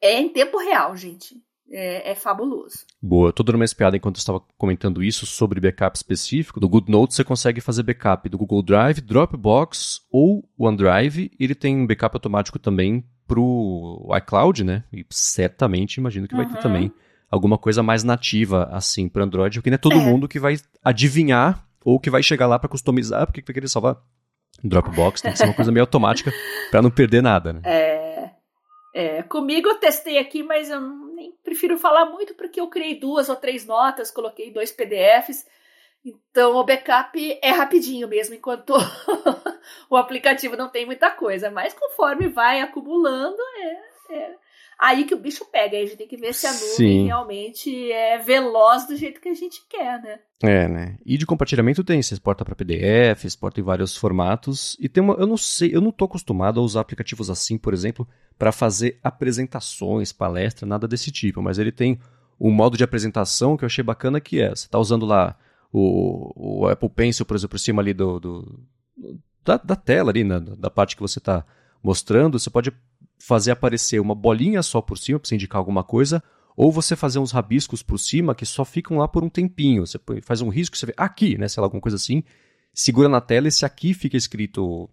é em tempo real, gente. é, é, fabuloso. Boa, eu tô dando uma espiada enquanto eu estava comentando isso sobre backup específico. Do GoodNotes você consegue fazer backup do Google Drive, Dropbox ou OneDrive. Ele tem backup automático também pro iCloud, né? E certamente imagino que vai ter uhum. também alguma coisa mais nativa assim para Android, porque não é todo é. mundo que vai adivinhar ou que vai chegar lá para customizar, porque vai querer salvar Dropbox, tem que ser uma coisa meio automática para não perder nada, né? É, é, comigo eu testei aqui, mas eu nem prefiro falar muito porque eu criei duas ou três notas, coloquei dois PDFs, então o backup é rapidinho mesmo, enquanto o aplicativo não tem muita coisa, mas conforme vai acumulando, é, é aí que o bicho pega. Aí a gente tem que ver se a nuvem Sim. realmente é veloz do jeito que a gente quer, né? É, né? E de compartilhamento tem, você exporta para PDF, exporta em vários formatos. E tem uma, eu não sei, eu não tô acostumado a usar aplicativos assim, por exemplo, para fazer apresentações, palestra, nada desse tipo, mas ele tem um modo de apresentação que eu achei bacana que é, você tá usando lá o, o Apple Pencil, por exemplo, por cima ali do, do da, da, tela ali, na, da parte que você está mostrando, você pode fazer aparecer uma bolinha só por cima para você indicar alguma coisa, ou você fazer uns rabiscos por cima que só ficam lá por um tempinho. Você faz um risco, você vê aqui, né, sei lá, alguma coisa assim, segura na tela, esse aqui fica escrito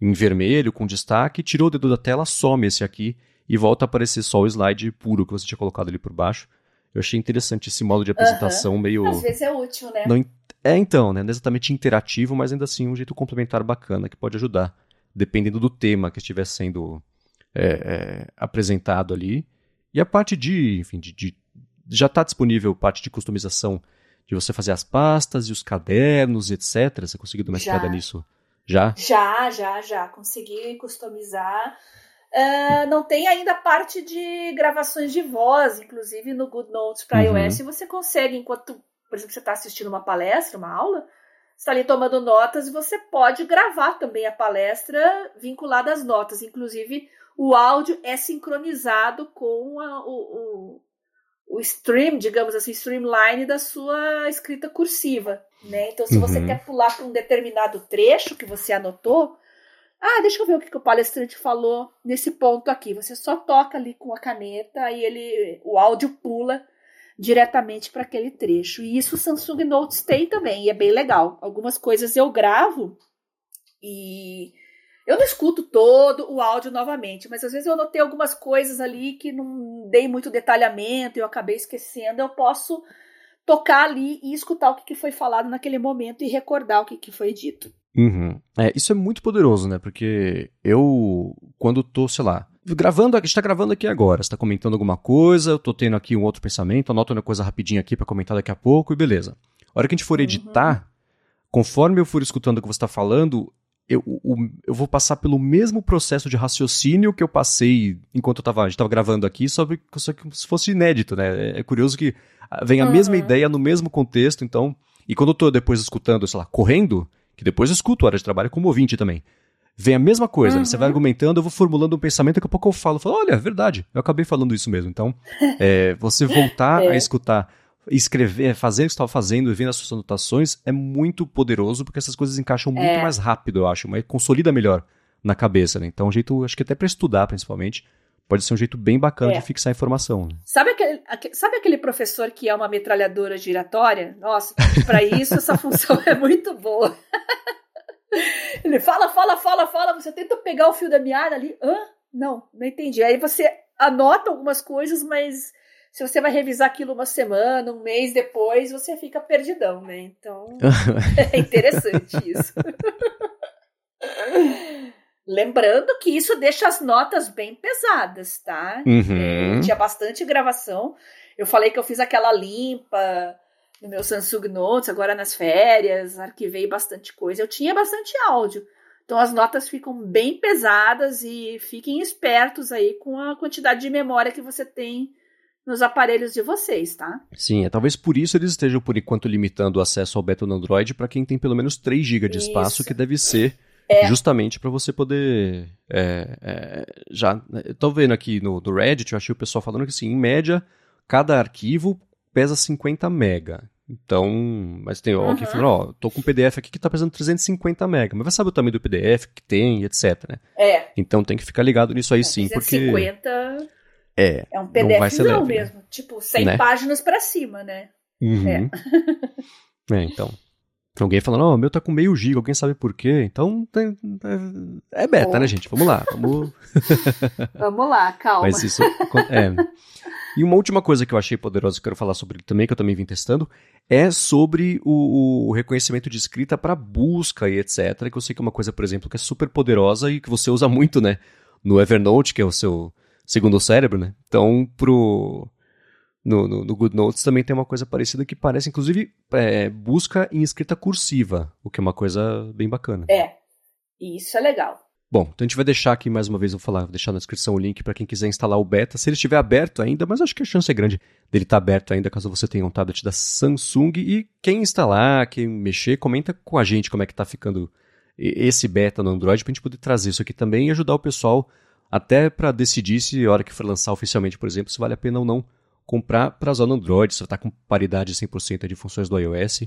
em vermelho, com destaque, tirou o dedo da tela, some esse aqui e volta a aparecer só o slide puro que você tinha colocado ali por baixo. Eu achei interessante esse modo de apresentação uhum. meio. Às vezes é útil, né? Não... É, então, né? Não é exatamente interativo, mas ainda assim um jeito complementar bacana que pode ajudar, dependendo do tema que estiver sendo é, é, apresentado ali. E a parte de, enfim, de, de já está disponível parte de customização de você fazer as pastas e os cadernos, etc. Você conseguiu dar uma espiada nisso? Já? Já, já, já. Consegui customizar. Uh, não tem ainda a parte de gravações de voz, inclusive no GoodNotes para uhum. iOS você consegue, enquanto, por exemplo, você está assistindo uma palestra, uma aula, está ali tomando notas e você pode gravar também a palestra vinculada às notas. Inclusive, o áudio é sincronizado com a, o, o, o, stream, digamos assim, streamline da sua escrita cursiva. Né? Então, se uhum. você quer pular para um determinado trecho que você anotou, ah, deixa eu ver o que, que o palestrante falou nesse ponto aqui. Você só toca ali com a caneta e ele, o áudio pula diretamente para aquele trecho. E isso o Samsung Notes tem também, e é bem legal. Algumas coisas eu gravo e eu não escuto todo o áudio novamente, mas às vezes eu notei algumas coisas ali que não dei muito detalhamento e eu acabei esquecendo. Eu posso tocar ali e escutar o que foi falado naquele momento e recordar o que foi dito. Uhum. É, isso é muito poderoso, né? Porque eu, quando tô, sei lá, gravando, a gente tá gravando aqui agora, você tá comentando alguma coisa, eu tô tendo aqui um outro pensamento, anoto uma coisa rapidinho aqui para comentar daqui a pouco e beleza. A hora que a gente for uhum. editar, uhum. conforme eu for escutando o que você tá falando, eu, eu vou passar pelo mesmo processo de raciocínio que eu passei enquanto eu tava, a gente estava gravando aqui, só que, só que se fosse inédito, né? É, é curioso que vem a uhum. mesma ideia no mesmo contexto, então. E quando eu tô depois escutando, sei lá, correndo, que depois eu escuto hora de trabalho como ouvinte também. Vem a mesma coisa, uhum. você vai uhum. argumentando, eu vou formulando um pensamento, daqui a pouco eu falo, falo olha, é verdade, eu acabei falando isso mesmo. Então, é, você voltar é. a escutar escrever, fazer o que você estava fazendo e vendo as suas anotações é muito poderoso, porque essas coisas encaixam muito é. mais rápido, eu acho, mas consolida melhor na cabeça, né? Então, um jeito, acho que até para estudar, principalmente, pode ser um jeito bem bacana é. de fixar a informação. Né? Sabe, aquele, sabe aquele professor que é uma metralhadora giratória? Nossa, para isso essa função é muito boa. Ele fala, fala, fala, fala, você tenta pegar o fio da meada ali, hã? Não, não entendi. Aí você anota algumas coisas, mas se você vai revisar aquilo uma semana, um mês depois, você fica perdidão, né? Então, é interessante isso. Lembrando que isso deixa as notas bem pesadas, tá? Uhum. Tinha bastante gravação. Eu falei que eu fiz aquela limpa no meu Samsung Notes agora nas férias, arquivei bastante coisa. Eu tinha bastante áudio. Então as notas ficam bem pesadas e fiquem espertos aí com a quantidade de memória que você tem nos aparelhos de vocês, tá? Sim, é talvez por isso eles estejam por enquanto limitando o acesso ao beta no Android para quem tem pelo menos 3 GB de espaço, isso. que deve ser é. justamente para você poder é, é, já. Estou vendo aqui no, no Reddit, eu achei o pessoal falando que assim, em média, cada arquivo pesa 50 mega. Então, mas tem uhum. alguém falando, ó, tô com um PDF aqui que tá pesando 350 mega, mas vai saber o tamanho do PDF que tem, etc, né? É. Então tem que ficar ligado nisso aí é, sim, 350... porque É. É um PDF não, né? mesmo. Né? Tipo, 100 né? páginas para cima, né? Uhum. É. é, então. Alguém falando, ó, oh, meu tá com meio giga, alguém sabe por quê? Então, tem, é, é beta, oh. né, gente? Vamos lá, vamos... vamos lá, calma. Mas isso, é... E uma última coisa que eu achei poderosa que eu quero falar sobre também, que eu também vim testando, é sobre o, o reconhecimento de escrita para busca e etc. Que eu sei que é uma coisa, por exemplo, que é super poderosa e que você usa muito, né? No Evernote, que é o seu segundo cérebro, né? Então, pro no, no, no GoodNotes também tem uma coisa parecida que parece, inclusive, é, busca em escrita cursiva, o que é uma coisa bem bacana. É, isso é legal. Bom, então a gente vai deixar aqui mais uma vez, vou falar, vou deixar na descrição o link para quem quiser instalar o beta, se ele estiver aberto ainda, mas acho que a chance é grande dele estar tá aberto ainda, caso você tenha um tablet da Samsung. E quem instalar, quem mexer, comenta com a gente como é que está ficando esse beta no Android, para a gente poder trazer isso aqui também e ajudar o pessoal até para decidir se a hora que for lançar oficialmente, por exemplo, se vale a pena ou não comprar para usar no Android, se está com paridade 100% de funções do iOS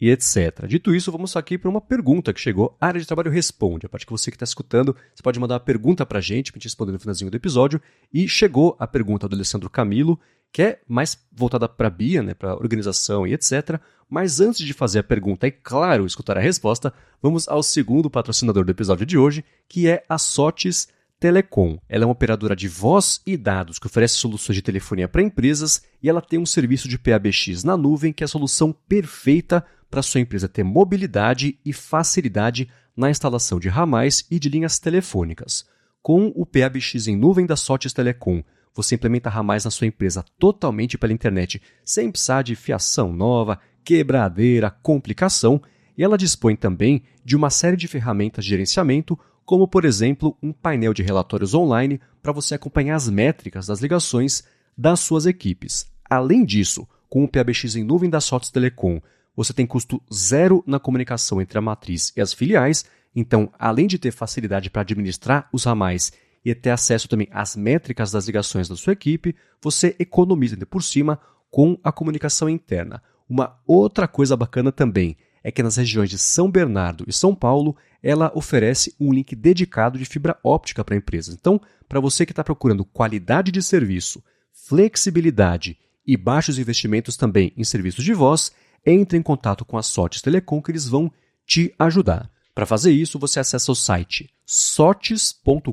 e etc. Dito isso, vamos aqui para uma pergunta que chegou. A área de trabalho responde. A parte que você que está escutando, você pode mandar uma pergunta para a gente, para a gente responder no finalzinho do episódio. E chegou a pergunta do Alessandro Camilo, que é mais voltada para a Bia, né, para organização e etc. Mas antes de fazer a pergunta e, claro, escutar a resposta, vamos ao segundo patrocinador do episódio de hoje, que é a Sotes Telecom. Ela é uma operadora de voz e dados que oferece soluções de telefonia para empresas e ela tem um serviço de PABX na nuvem que é a solução perfeita para sua empresa ter mobilidade e facilidade na instalação de ramais e de linhas telefônicas. Com o PABX em nuvem da Sotes Telecom, você implementa ramais na sua empresa totalmente pela internet, sem precisar de fiação nova, quebradeira, complicação, e ela dispõe também de uma série de ferramentas de gerenciamento como por exemplo um painel de relatórios online para você acompanhar as métricas das ligações das suas equipes. Além disso, com o PABX em nuvem da Sotes Telecom, você tem custo zero na comunicação entre a matriz e as filiais, então, além de ter facilidade para administrar os ramais e ter acesso também às métricas das ligações da sua equipe, você economiza ainda por cima com a comunicação interna. Uma outra coisa bacana também é que nas regiões de São Bernardo e São Paulo, ela oferece um link dedicado de fibra óptica para empresas. Então, para você que está procurando qualidade de serviço, flexibilidade e baixos investimentos também em serviços de voz, entre em contato com a Sotes Telecom que eles vão te ajudar. Para fazer isso, você acessa o site sotes.com.br,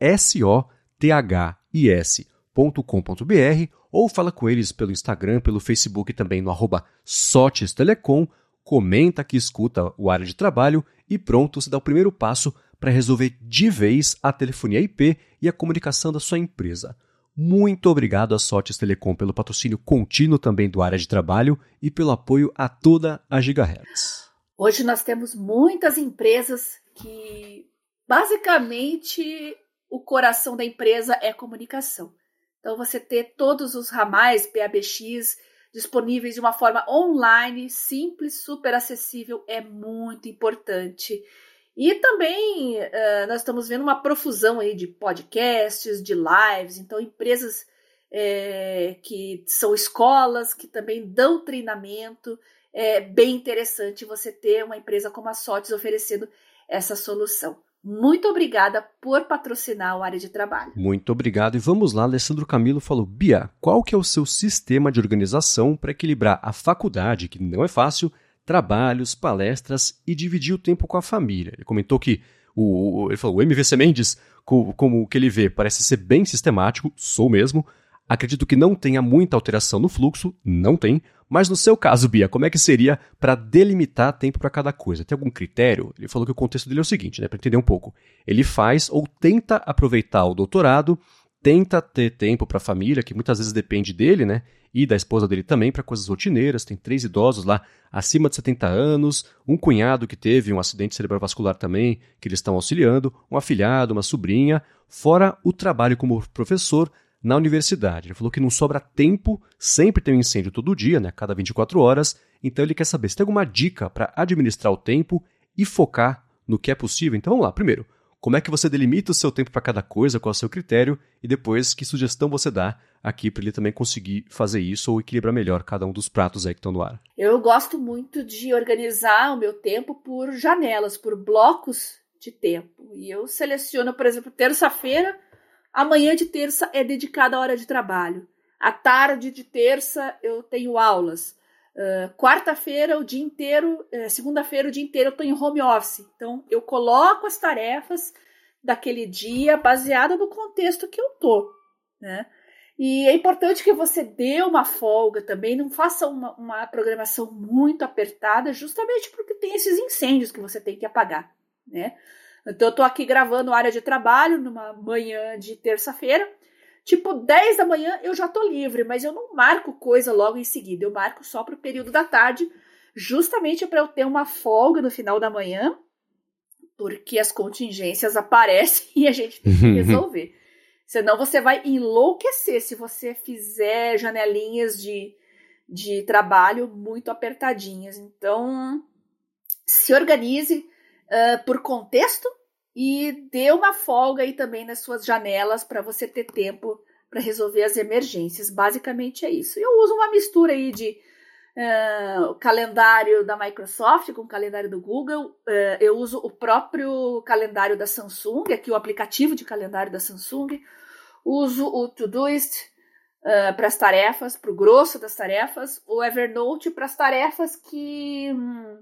S-O-T-H-I-S.com.br, ou fala com eles pelo Instagram, pelo Facebook também no arroba Sotes Telecom, comenta que escuta o área de trabalho e pronto, você dá o primeiro passo para resolver de vez a telefonia IP e a comunicação da sua empresa. Muito obrigado à Sotes Telecom pelo patrocínio contínuo também do área de trabalho e pelo apoio a toda a Gigahertz. Hoje nós temos muitas empresas que basicamente o coração da empresa é comunicação. Então você ter todos os ramais PABX disponíveis de uma forma online, simples, super acessível, é muito importante. E também uh, nós estamos vendo uma profusão aí de podcasts, de lives, então empresas é, que são escolas que também dão treinamento. É bem interessante você ter uma empresa como a Sotes oferecendo essa solução. Muito obrigada por patrocinar o área de trabalho. Muito obrigado. E vamos lá, Alessandro Camilo falou: Bia, qual que é o seu sistema de organização para equilibrar a faculdade, que não é fácil, trabalhos, palestras e dividir o tempo com a família? Ele comentou que o, ele falou, o MVC Mendes, como o que ele vê, parece ser bem sistemático, sou mesmo. Acredito que não tenha muita alteração no fluxo, não tem, mas no seu caso, Bia, como é que seria para delimitar tempo para cada coisa? Tem algum critério? Ele falou que o contexto dele é o seguinte, né, para entender um pouco. Ele faz ou tenta aproveitar o doutorado, tenta ter tempo para a família, que muitas vezes depende dele, né, e da esposa dele também para coisas rotineiras. Tem três idosos lá acima de 70 anos, um cunhado que teve um acidente cerebrovascular também, que eles estão auxiliando, um afilhado, uma sobrinha, fora o trabalho como professor na universidade. Ele falou que não sobra tempo, sempre tem um incêndio todo dia, né, cada 24 horas, então ele quer saber se tem alguma dica para administrar o tempo e focar no que é possível. Então vamos lá, primeiro, como é que você delimita o seu tempo para cada coisa, qual é o seu critério, e depois que sugestão você dá aqui para ele também conseguir fazer isso ou equilibrar melhor cada um dos pratos aí que estão no ar. Eu gosto muito de organizar o meu tempo por janelas, por blocos de tempo. E eu seleciono, por exemplo, terça-feira a manhã de terça é dedicada à hora de trabalho. À tarde de terça eu tenho aulas. Uh, Quarta-feira, o dia inteiro, uh, segunda-feira, o dia inteiro eu estou em home office. Então, eu coloco as tarefas daquele dia baseada no contexto que eu tô, né? E é importante que você dê uma folga também, não faça uma, uma programação muito apertada, justamente porque tem esses incêndios que você tem que apagar, né? Então, eu tô aqui gravando área de trabalho numa manhã de terça-feira. Tipo, 10 da manhã eu já tô livre, mas eu não marco coisa logo em seguida. Eu marco só pro período da tarde, justamente para eu ter uma folga no final da manhã, porque as contingências aparecem e a gente tem que resolver. Senão você vai enlouquecer se você fizer janelinhas de, de trabalho muito apertadinhas. Então, se organize uh, por contexto e dê uma folga aí também nas suas janelas para você ter tempo para resolver as emergências. Basicamente é isso. Eu uso uma mistura aí de uh, calendário da Microsoft com o calendário do Google. Uh, eu uso o próprio calendário da Samsung, aqui o aplicativo de calendário da Samsung. Uso o Todoist uh, para as tarefas, para o grosso das tarefas. O Evernote para as tarefas que hum,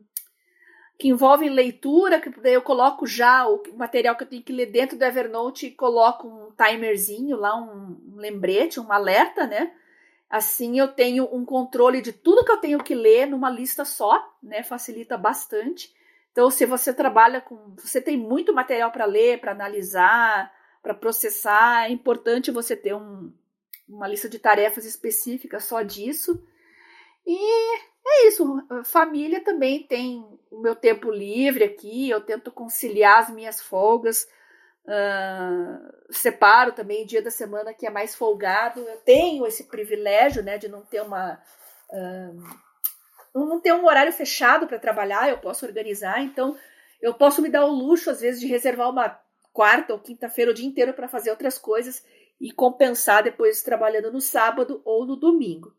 que envolvem leitura, que daí eu coloco já o material que eu tenho que ler dentro do Evernote e coloco um timerzinho lá, um, lembrete, um alerta, né? Assim eu tenho um controle de tudo que eu tenho que ler numa lista só, né? Facilita bastante. Então, se você trabalha com. Você tem muito material para ler, para analisar, para processar, é importante você ter um, uma lista de tarefas específica só disso. E é isso. Família também tem o meu tempo livre aqui. Eu tento conciliar as minhas folgas. Uh, separo também dia da semana que é mais folgado. Eu tenho esse privilégio, né, de não ter uma uh, não ter um horário fechado para trabalhar. Eu posso organizar. Então, eu posso me dar o luxo às vezes de reservar uma quarta ou quinta-feira o dia inteiro para fazer outras coisas e compensar depois trabalhando no sábado ou no domingo.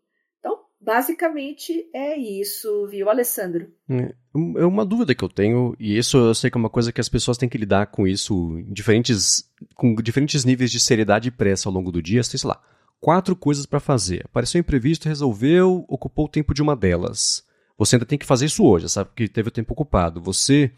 Basicamente é isso, viu, Alessandro? É, é uma dúvida que eu tenho, e isso eu sei que é uma coisa que as pessoas têm que lidar com isso diferentes, com diferentes níveis de seriedade e pressa ao longo do dia. Sei lá, quatro coisas para fazer. Apareceu imprevisto, resolveu, ocupou o tempo de uma delas. Você ainda tem que fazer isso hoje, sabe? Porque teve o tempo ocupado. Você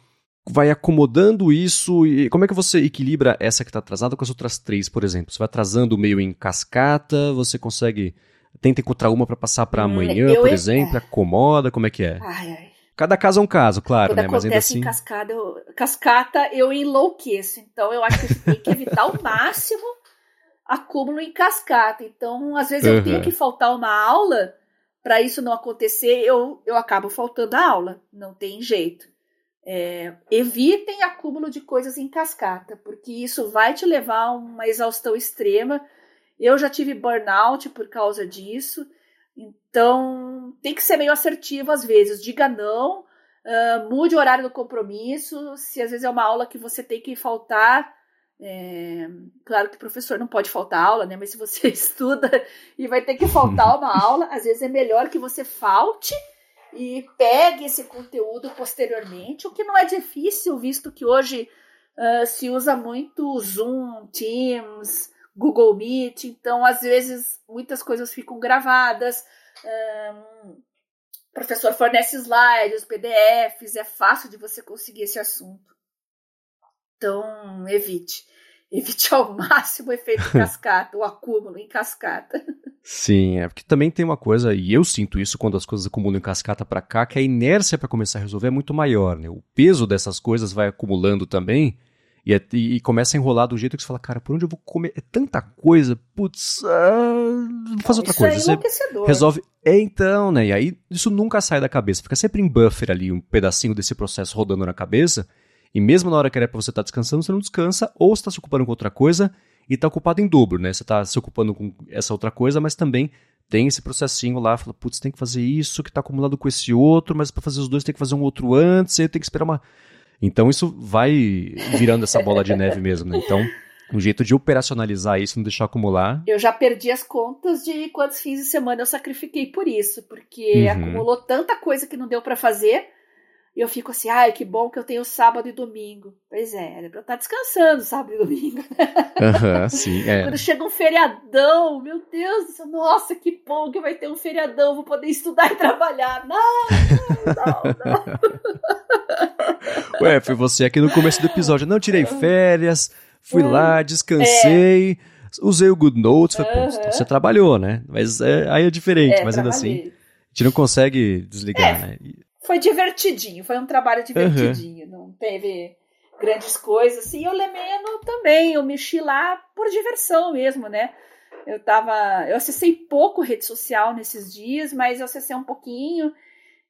vai acomodando isso e como é que você equilibra essa que está atrasada com as outras três, por exemplo? Você vai atrasando meio em cascata, você consegue tenta encontrar uma para passar para hum, amanhã, por exemplo, acomoda, como é que é? Ai, ai. Cada caso é um caso, claro, Quando né? Mas ainda assim. Em cascada, eu, cascata, eu enlouqueço. Então, eu acho que você tem que evitar ao máximo acúmulo em cascata. Então, às vezes, eu uhum. tenho que faltar uma aula para isso não acontecer, eu, eu acabo faltando a aula. Não tem jeito. É, evitem acúmulo de coisas em cascata, porque isso vai te levar a uma exaustão extrema eu já tive burnout por causa disso. Então, tem que ser meio assertivo às vezes. Diga não, uh, mude o horário do compromisso. Se às vezes é uma aula que você tem que faltar, é, claro que o professor não pode faltar aula, né? Mas se você estuda e vai ter que faltar uma aula, às vezes é melhor que você falte e pegue esse conteúdo posteriormente, o que não é difícil, visto que hoje uh, se usa muito Zoom, Teams, Google Meet, então às vezes muitas coisas ficam gravadas. Um, o professor fornece slides, PDFs, é fácil de você conseguir esse assunto. Então, evite. Evite ao máximo o efeito cascata, o acúmulo em cascata. Sim, é porque também tem uma coisa, e eu sinto isso quando as coisas acumulam em cascata para cá, que a inércia para começar a resolver é muito maior, né? O peso dessas coisas vai acumulando também, e, é, e, começa a enrolar do jeito que você fala, cara, por onde eu vou comer? É tanta coisa, putz, ah, vou fazer outra coisa. É você resolve. É então, né? E aí isso nunca sai da cabeça, fica sempre em buffer ali, um pedacinho desse processo rodando na cabeça. E mesmo na hora que era pra você estar tá descansando, você não descansa, ou você está se ocupando com outra coisa e está ocupado em dobro, né? Você está se ocupando com essa outra coisa, mas também tem esse processinho lá, fala, putz, tem que fazer isso que está acumulado com esse outro, mas para fazer os dois tem que fazer um outro antes, aí tem que esperar uma então isso vai virando essa bola de neve mesmo, né? Então, um jeito de operacionalizar isso, não deixar acumular. Eu já perdi as contas de quantos fins de semana eu sacrifiquei por isso, porque uhum. acumulou tanta coisa que não deu para fazer. E eu fico assim, ai, que bom que eu tenho sábado e domingo. Pois é, era pra eu estar descansando sábado e domingo. Uhum, sim, é. Quando chega um feriadão, meu Deus do céu, nossa, que bom que vai ter um feriadão, vou poder estudar e trabalhar. Não, não, não. Ué, foi você aqui no começo do episódio. Não, tirei férias, fui lá, descansei. É. Usei o Good Notes, foi, pô, você trabalhou, né? Mas é, aí é diferente, é, mas ainda assim, a gente não consegue desligar, é. né? Foi divertidinho, foi um trabalho divertidinho, uhum. não teve grandes coisas. E o Lemeno também, eu mexi lá por diversão mesmo, né? Eu tava, eu acessei pouco rede social nesses dias, mas eu acessei um pouquinho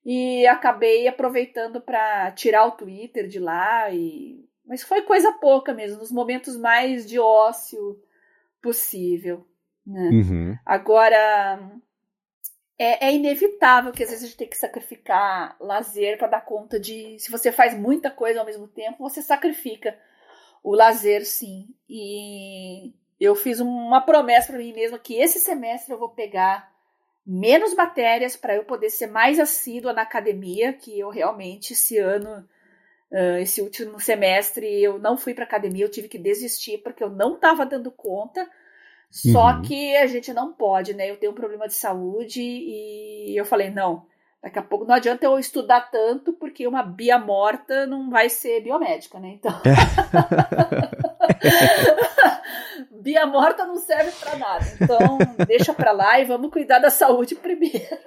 e acabei aproveitando para tirar o Twitter de lá e mas foi coisa pouca mesmo, nos momentos mais de ócio possível. Né? Uhum. Agora, é, é, inevitável que às vezes a gente tem que sacrificar lazer para dar conta de. Se você faz muita coisa ao mesmo tempo, você sacrifica o lazer, sim. E eu fiz uma promessa para mim mesma que esse semestre eu vou pegar menos matérias para eu poder ser mais assídua na academia, que eu realmente esse ano, esse último semestre, eu não fui para academia, eu tive que desistir porque eu não estava dando conta só uhum. que a gente não pode, né? Eu tenho um problema de saúde e eu falei, não, daqui a pouco não adianta eu estudar tanto, porque uma bia morta não vai ser biomédica, né? Então. É. bia morta não serve para nada. Então, deixa para lá e vamos cuidar da saúde primeiro.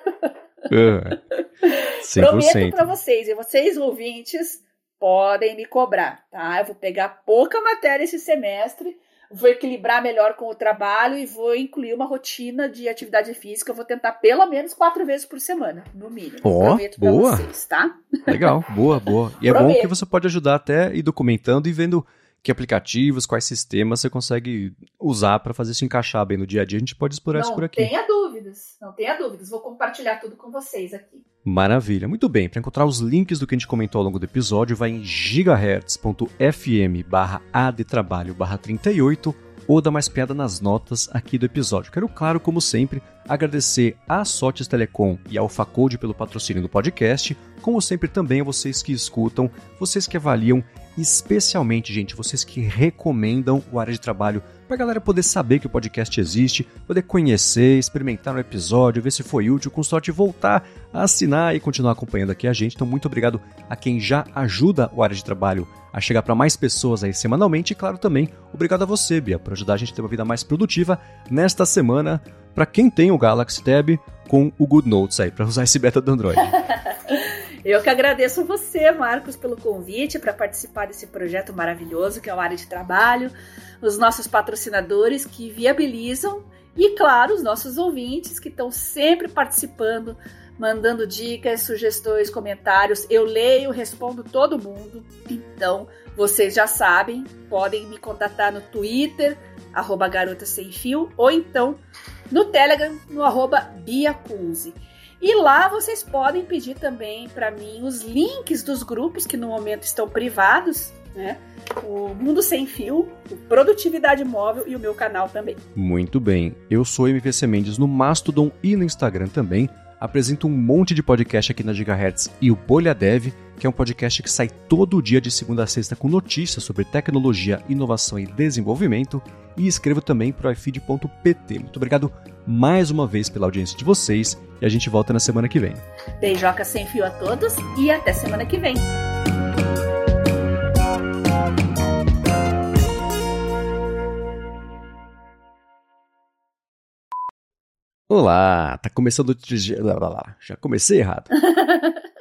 Uhum. Prometo para vocês, e vocês ouvintes podem me cobrar, tá? Eu vou pegar pouca matéria esse semestre vou equilibrar melhor com o trabalho e vou incluir uma rotina de atividade física. Eu vou tentar pelo menos quatro vezes por semana, no mínimo. Ó, oh, boa. Vocês, tá? Legal, boa, boa. E é Prometo. bom que você pode ajudar até ir documentando e vendo que aplicativos, quais sistemas você consegue usar para fazer isso encaixar bem no dia a dia. A gente pode explorar não isso por aqui. Não tenha dúvidas, não tenha dúvidas. Vou compartilhar tudo com vocês aqui. Maravilha. Muito bem. Para encontrar os links do que a gente comentou ao longo do episódio, vai em gigahertz.fm barra adtrabalho barra 38 ou dá mais piada nas notas aqui do episódio. Quero, claro, como sempre, agradecer a Sotes Telecom e ao Facode pelo patrocínio do podcast, como sempre também a vocês que escutam, vocês que avaliam especialmente, gente, vocês que recomendam o área de trabalho para a galera poder saber que o podcast existe, poder conhecer, experimentar um episódio, ver se foi útil, com sorte voltar a assinar e continuar acompanhando aqui a gente. Então, muito obrigado a quem já ajuda o área de trabalho a chegar para mais pessoas aí semanalmente e, claro, também obrigado a você, Bia, por ajudar a gente a ter uma vida mais produtiva nesta semana para quem tem o Galaxy Tab com o Good Notes aí, para usar esse beta do Android. Eu que agradeço você, Marcos, pelo convite para participar desse projeto maravilhoso que é o Área de Trabalho, os nossos patrocinadores que viabilizam e, claro, os nossos ouvintes que estão sempre participando, mandando dicas, sugestões, comentários. Eu leio, respondo todo mundo. Então, vocês já sabem, podem me contatar no Twitter, arroba garota sem fio, ou então no Telegram, no arroba biacunze. E lá vocês podem pedir também para mim os links dos grupos que no momento estão privados, né? O Mundo Sem Fio, Produtividade Móvel e o meu canal também. Muito bem. Eu sou MVC Mendes no Mastodon e no Instagram também. Apresento um monte de podcast aqui na Gigahertz e o Bolha Dev, que é um podcast que sai todo dia de segunda a sexta com notícias sobre tecnologia, inovação e desenvolvimento. E escrevo também para o ifeed.pt. Muito obrigado mais uma vez pela audiência de vocês e a gente volta na semana que vem. Beijoca sem fio a todos e até semana que vem. Olá, tá começando. Já comecei errado.